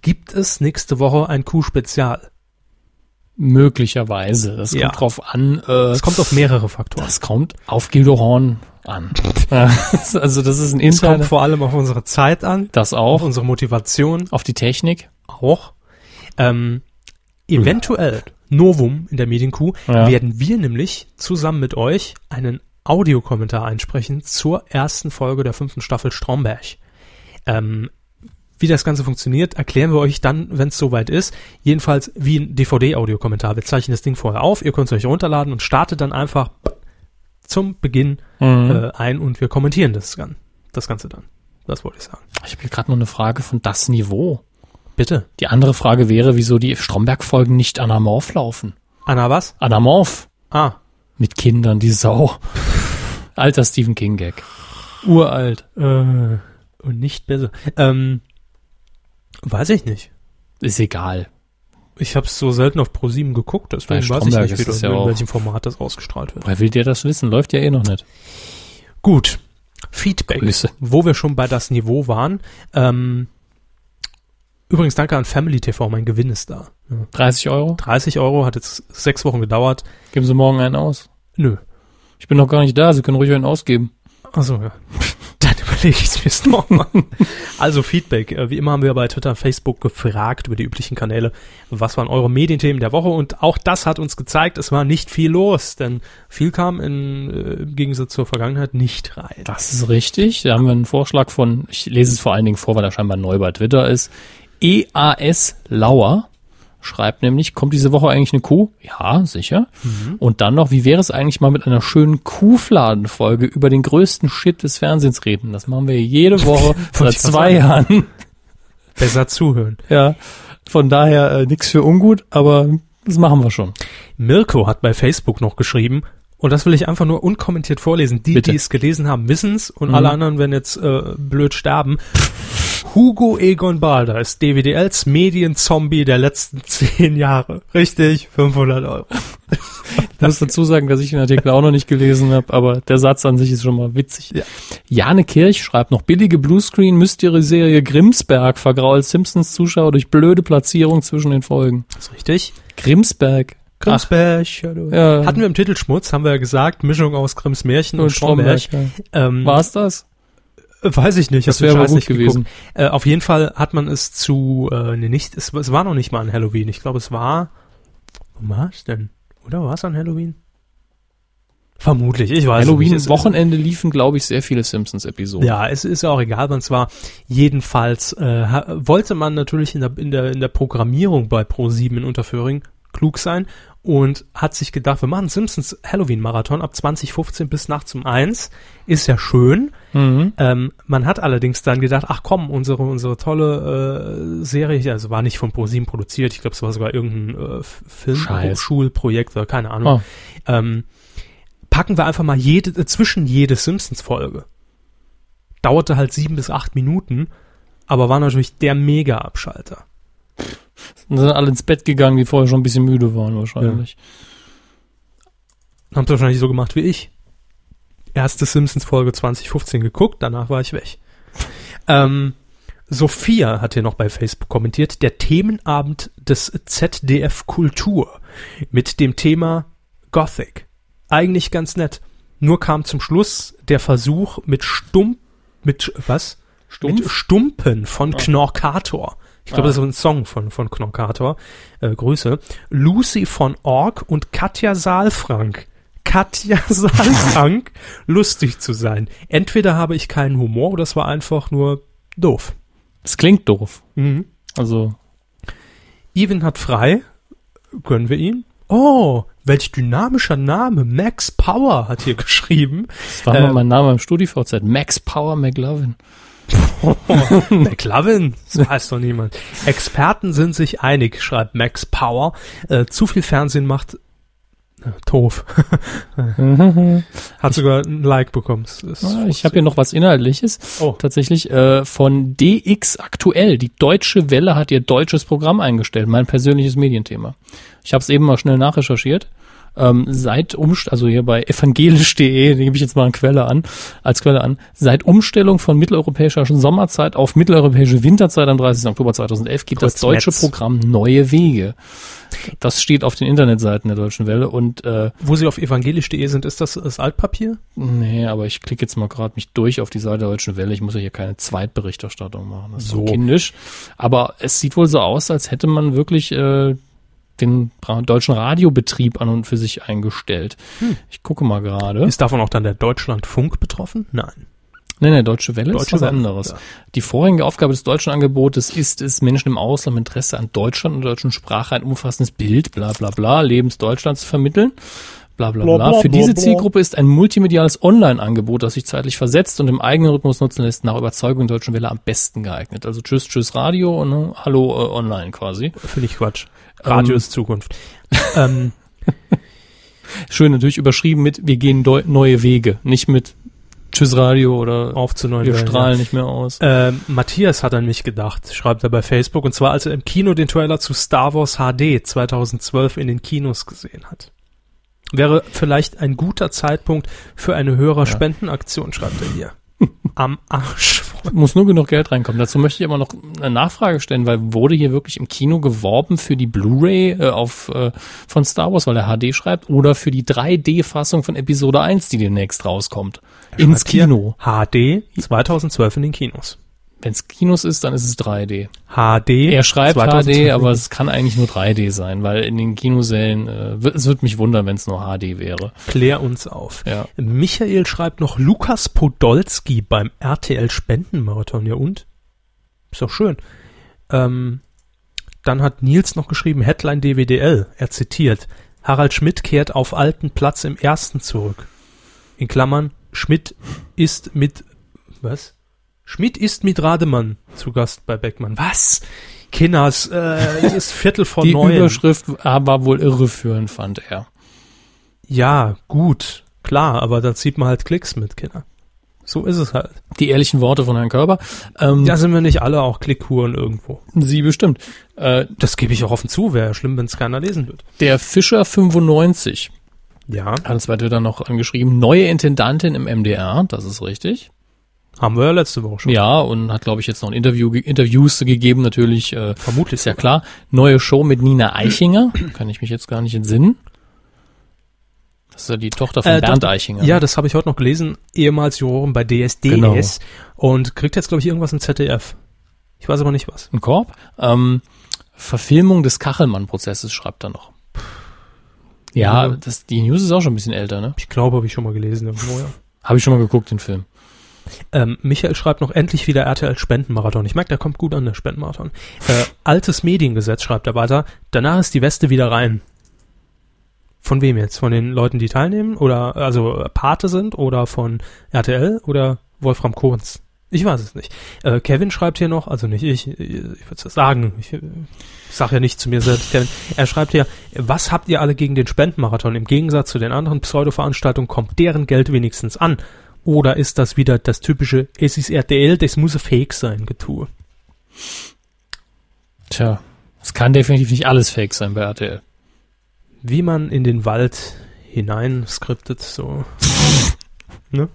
gibt es nächste Woche ein Q-Spezial. Möglicherweise. Das Ja. kommt drauf an. Äh, Es kommt auf mehrere Faktoren. das kommt auf Gildehorn an. Also das ist ein Es kommt vor allem auf unsere Zeit an, Das auf auch. unsere Motivation Auf die Technik. auch. Ähm, eventuell, Novum in der Medienkuh, Ja. werden wir nämlich zusammen mit euch einen Audiokommentar einsprechen zur ersten Folge der fünften Staffel Stromberg. Ähm, wie das Ganze funktioniert, erklären wir euch dann, wenn es soweit ist. Jedenfalls wie ein DVD-Audiokommentar. Wir zeichnen das Ding vorher auf, ihr könnt es euch runterladen und startet dann einfach zum Beginn Mhm. äh, ein und wir kommentieren das, das Ganze dann. Das wollte ich sagen. Ich habe hier gerade noch eine Frage von das Niveau. Bitte. Die andere Frage wäre, wieso die Stromberg-Folgen nicht anamorph laufen. Anna was? Anamorph. Ah. Mit Kindern, die Sau. Alter Stephen King-Gag. Uralt. Äh, und nicht besser. Ähm, weiß ich nicht. Ist egal. Ich habe es so selten auf Pro7 geguckt, deswegen weiß ich nicht, wie das, ja in welchem Format das ausgestrahlt wird. Woher will der das wissen? Läuft ja eh noch nicht. Gut. Feedback. Grüße. Wo wir schon bei das Niveau waren. Ähm, übrigens danke an Family TV, mein Gewinn ist da. Ja. 30 Euro? 30 Euro, hat jetzt sechs Wochen gedauert. Geben Sie morgen einen aus. Nö. Ich bin noch gar nicht da, Sie können ruhig einen ausgeben. Also ja. Überlege ich es mir's nochmal. Also Feedback. Äh, Wie immer haben wir bei Twitter und Facebook gefragt über die üblichen Kanäle, was waren eure Medienthemen der Woche und auch das hat uns gezeigt, es war nicht viel los, denn viel kam in, äh, im Gegensatz zur Vergangenheit nicht rein. Das ist richtig. Da haben wir einen Vorschlag von, ich lese es vor allen Dingen vor, weil er scheinbar neu bei Twitter ist. EAS Lauer schreibt nämlich, kommt diese Woche eigentlich eine Kuh? Ja, sicher. Und dann noch, wie wäre es eigentlich mal mit einer schönen Kuhfladenfolge über den größten Shit des Fernsehens reden? Das machen wir jede Woche seit zwei Jahren. Besser zuhören. Ja, von daher äh, nichts für ungut, aber das machen wir schon. Mirko hat bei Facebook noch geschrieben, und das will ich einfach nur unkommentiert vorlesen. Die, Bitte. die es gelesen haben, wissen's und Mhm. alle anderen werden jetzt äh, blöd sterben. Hugo Egon Balder ist DWDLs Medienzombie der letzten zehn Jahre. Richtig, 500 Euro. Ich muss dazu sagen, dass ich den Artikel auch noch nicht gelesen habe, aber der Satz an sich ist schon mal witzig. Ja. Jane Kirch schreibt noch, billige Bluescreen Mystery-Serie Grimsberg vergrault Simpsons-Zuschauer durch blöde Platzierung zwischen den Folgen. Das ist richtig. Grimsberg. Hallo. Ja. Hatten wir im Titelschmutz, haben wir ja gesagt, Mischung aus Grimms Märchen und und Stromberg. Stromberg. Ähm, Ja. War's das? Weiß ich nicht. Das wäre aber gut nicht gewesen. Äh, auf jeden Fall hat man es zu, äh, nee, nicht, es, es war noch nicht mal an Halloween. Ich glaube, es war, wo war es denn? Oder war es an Halloween? Vermutlich, ich weiß es nicht. Halloween Es- Wochenende liefen, glaube ich, sehr viele Simpsons-Episoden. Ja, es ist ja auch egal, wann es war. Jedenfalls äh, wollte man natürlich in der, in der, in der Programmierung bei Pro7 in Unterföhring klug sein und hat sich gedacht, wir machen Simpsons Halloween-Marathon ab 2015 bis nachts um eins. Ist ja schön. Mhm. Ähm, man hat allerdings dann gedacht, ach komm, unsere, unsere tolle äh, Serie, also war nicht von ProSieben produziert, ich glaube, es war sogar irgendein äh, F- Film, Scheiß. Schulprojekt oder keine Ahnung. Oh. Ähm, packen wir einfach mal jede, äh, zwischen jede Simpsons-Folge. Dauerte halt sieben bis acht Minuten, aber war natürlich der Mega-Abschalter. Und sind alle ins Bett gegangen, die vorher schon ein bisschen müde waren wahrscheinlich. Habt ihr wahrscheinlich so gemacht wie ich. Erste Simpsons-Folge 2015 geguckt, danach war ich weg. ähm, Sophia hat hier noch bei Facebook kommentiert, der Themenabend des ZDF Kultur mit dem Thema Gothic. Eigentlich ganz nett. Nur kam zum Schluss der Versuch mit Stump, mit, was? Stumpf? Mit Stumpen von Knorkator. Ich glaube, Ah. das ist ein Song von, von Knorkator. Äh, Grüße. Lucy von Ork und Katja Saalfrank. Katja Saalfrank, lustig zu sein. Entweder habe ich keinen Humor oder es war einfach nur doof. Das klingt doof. Mhm. Also, Even hat frei. Gönnen wir ihn. Oh, welch dynamischer Name. Max Power hat hier geschrieben. das war Äh, mal mein Name im StudiVZ. Max Power McLovin. McLovin, so heißt doch niemand. Experten sind sich einig, schreibt Max Power. Äh, zu viel Fernsehen macht äh, doof. Hat sogar ein Like bekommen. Ah, ich habe hier noch was Inhaltliches. Oh. Tatsächlich äh, von DX Aktuell. Die Deutsche Welle hat ihr deutsches Programm eingestellt. Mein persönliches Medienthema. Ich habe es eben mal schnell nachrecherchiert. Ähm, seit Umst also hier bei evangelisch.de, gebe ich jetzt mal eine Quelle an, als Quelle an, seit Umstellung von mitteleuropäischer Sommerzeit auf mitteleuropäische Winterzeit am 30. Oktober 2011 geht das Kurz deutsche Metz. Programm Neue Wege. Das steht auf den Internetseiten der Deutschen Welle und äh, Wo sie auf evangelisch.de sind, ist das das Altpapier? Nee, aber ich klicke jetzt mal gerade mich durch auf die Seite der Deutschen Welle. Ich muss ja hier keine Zweitberichterstattung machen. Das ist so So. kindisch. Aber es sieht wohl so aus, als hätte man wirklich äh, den deutschen Radiobetrieb an und für sich eingestellt. Ich gucke mal gerade. Ist davon auch dann der Deutschlandfunk betroffen? Nein. Nee, nee, Deutsche Welle Deutsche ist was Welle, anderes. ja. Die vorrangige Aufgabe des deutschen Angebotes ist es, Menschen im Ausland mit Interesse an Deutschland und der deutschen Sprache ein umfassendes Bild, bla bla bla, Lebens Deutschlands zu vermitteln. Bla bla Bla, Für diese. Zielgruppe ist ein multimediales Online-Angebot, das sich zeitlich versetzt und im eigenen Rhythmus nutzen lässt, nach Überzeugung der Deutschen Welle am besten geeignet. Also tschüss, tschüss Radio und ne, hallo äh, online quasi. Finde ich Quatsch. Radio Ähm. ist Zukunft. ähm, Schön natürlich überschrieben mit wir gehen neue Wege, nicht mit tschüss Radio oder auf zu neuen wir Wellen, strahlen ja. nicht mehr aus. Ähm, Matthias hat an mich gedacht, schreibt er bei Facebook, und zwar als er im Kino den Trailer zu Star Wars HD 2012 in den Kinos gesehen hat. Wäre vielleicht ein guter Zeitpunkt für eine Hörer-Spendenaktion, schreibt er hier. Am Arsch. Muss nur genug Geld reinkommen. Dazu möchte ich aber noch eine Nachfrage stellen, weil wurde hier wirklich im Kino geworben für die Blu-ray äh, auf äh, von Star Wars, weil er HD schreibt, oder für die 3D-Fassung von Episode 1, die demnächst rauskommt? Ins Kino. HD 2012 in den Kinos. Wenn es Kinos ist, dann ist es 3D. HD. Er schreibt 2012 HD, aber es kann eigentlich nur 3D sein, weil in den Kinosälen, äh, wird- es würde mich wundern, wenn es nur HD wäre. Klär uns auf. Ja. Michael schreibt noch Lukas Podolski beim RTL Spendenmarathon. Ja und? Ist doch schön. Ähm, dann hat Nils noch geschrieben, Headline DWDL. Er zitiert, Harald Schmidt kehrt auf alten Platz im ersten zurück. In Klammern, Schmidt ist mit, was? Schmidt ist mit Rademann zu Gast bei Beckmann. Was? Kinders, äh, es ist Viertel vor Die neun. Überschrift war wohl irreführend, fand er. Ja, gut, klar, aber da zieht man halt Klicks mit, Kinder. So ist es halt. Die ehrlichen Worte von Herrn Körber. Ähm, Da sind wir nicht alle auch Klickhuren irgendwo. Sie bestimmt. Äh, Das gebe ich auch offen zu, wäre ja schlimm, wenn es keiner lesen wird. der Fischer 95 Ja, hat uns bei Twitter noch angeschrieben, neue Intendantin im MDR, das ist richtig. Haben wir ja letzte Woche schon. Ja, und hat, glaube ich, jetzt noch ein Interview, ge- Interviews gegeben, natürlich, äh, Vermutlich ist ja klar. Neue Show mit Nina Eichinger, kann ich mich jetzt gar nicht entsinnen. Das ist ja die Tochter von Äh, Bernd Eichinger. Ja, das habe ich heute noch gelesen. Ehemals Jurorin bei DSDS. Genau. Und kriegt jetzt, glaube ich, irgendwas im ZDF. Ich weiß aber nicht was. Ein Korb. Ähm, Verfilmung des Kachelmann-Prozesses schreibt er noch. Ja, Ja. das, die News ist auch schon ein bisschen älter, ne? Ich glaube, habe ich schon mal gelesen irgendwo, ja. Habe ich schon mal geguckt, den Film. Ähm, Michael schreibt noch endlich wieder RTL Spendenmarathon. Ich merke, der kommt gut an, der Spendenmarathon. Äh, altes Mediengesetz schreibt er weiter. Danach ist die Weste wieder rein. Von wem jetzt? Von den Leuten, die teilnehmen? Oder also Pate sind? Oder von RTL? Oder Wolfram Kohns? Ich weiß es nicht. Äh, Kevin schreibt hier noch, also nicht ich, ich, ich würde es sagen, ich, ich sage ja nicht zu mir selbst, Kevin. Er schreibt hier, was habt ihr alle gegen den Spendenmarathon? Im Gegensatz zu den anderen Pseudo-Veranstaltungen kommt deren Geld wenigstens an. Oder ist das wieder das typische, es ist RTL, das muss fake sein, Getue? Tja, es kann definitiv nicht alles fake sein bei RTL. Wie man in den Wald hinein skriptet, so.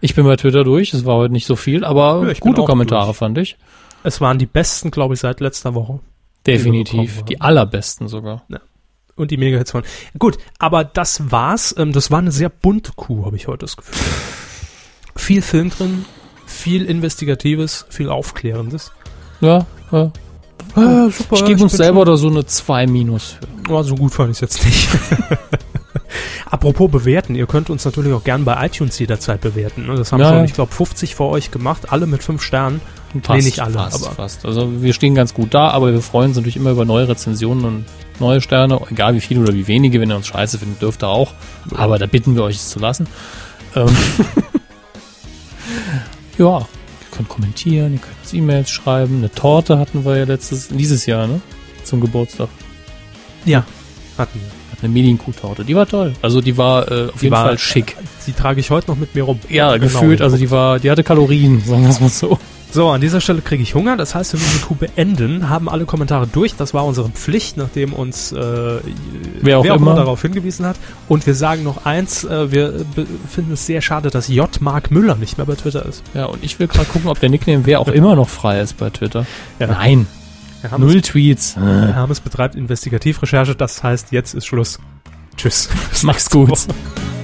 Ich bin bei Twitter durch, es war heute nicht so viel, aber Ja, gute Kommentare durch. fand ich. Es waren die besten, glaube ich, seit letzter Woche. Definitiv. bekommen Die allerbesten sogar. Und die Mega-Hits waren. Gut, aber das war's. Ähm, das war eine sehr bunte Kuh, habe ich heute das Gefühl. Viel Film drin, viel Investigatives, viel Aufklärendes. Ja, ja. Ah, super, Ich gebe uns selber da so eine 2 minus für. Oh, so gut fand ich es jetzt nicht. Apropos bewerten, ihr könnt uns natürlich auch gern bei iTunes jederzeit bewerten. ne? Das haben Ja, schon, ich glaube, 50 vor euch gemacht, alle mit 5 Sternen. Fast, nicht alle, fast, aber- fast. Also wir stehen ganz gut da, aber wir freuen uns natürlich immer über neue Rezensionen und neue Sterne, egal wie viele oder wie wenige. Wenn ihr uns scheiße findet, dürft ihr auch. Aber da bitten wir euch es zu lassen. Ähm, ja, ihr könnt kommentieren, ihr könnt uns E-Mails schreiben. Eine Torte hatten wir ja letztes, dieses Jahr, ne? Zum Geburtstag. Ja, hatten wir. Eine Medienkuh-Torte. Die war toll. Also die war äh, auf jeden war- Fall schick. Die trage ich heute noch mit mir rum. Ja, Genau. gefühlt. Also die war, die hatte Kalorien, sagen wir es mal so. So, an dieser Stelle kriege ich Hunger. Das heißt, wir müssen die Kuh beenden, haben alle Kommentare durch. Das war unsere Pflicht, nachdem uns äh, Wer auch immer. immer. darauf hingewiesen hat. Und wir sagen noch eins, äh, wir finden es sehr schade, dass J. Mark Müller nicht mehr bei Twitter ist. Ja, und ich will gerade gucken, ob der Nickname wer auch immer noch frei ist bei Twitter. Ja. Nein, Herr Hammes, null Tweets. Herr Hammes betreibt Investigativrecherche, das heißt, jetzt ist Schluss. Tschüss. Mach's gut.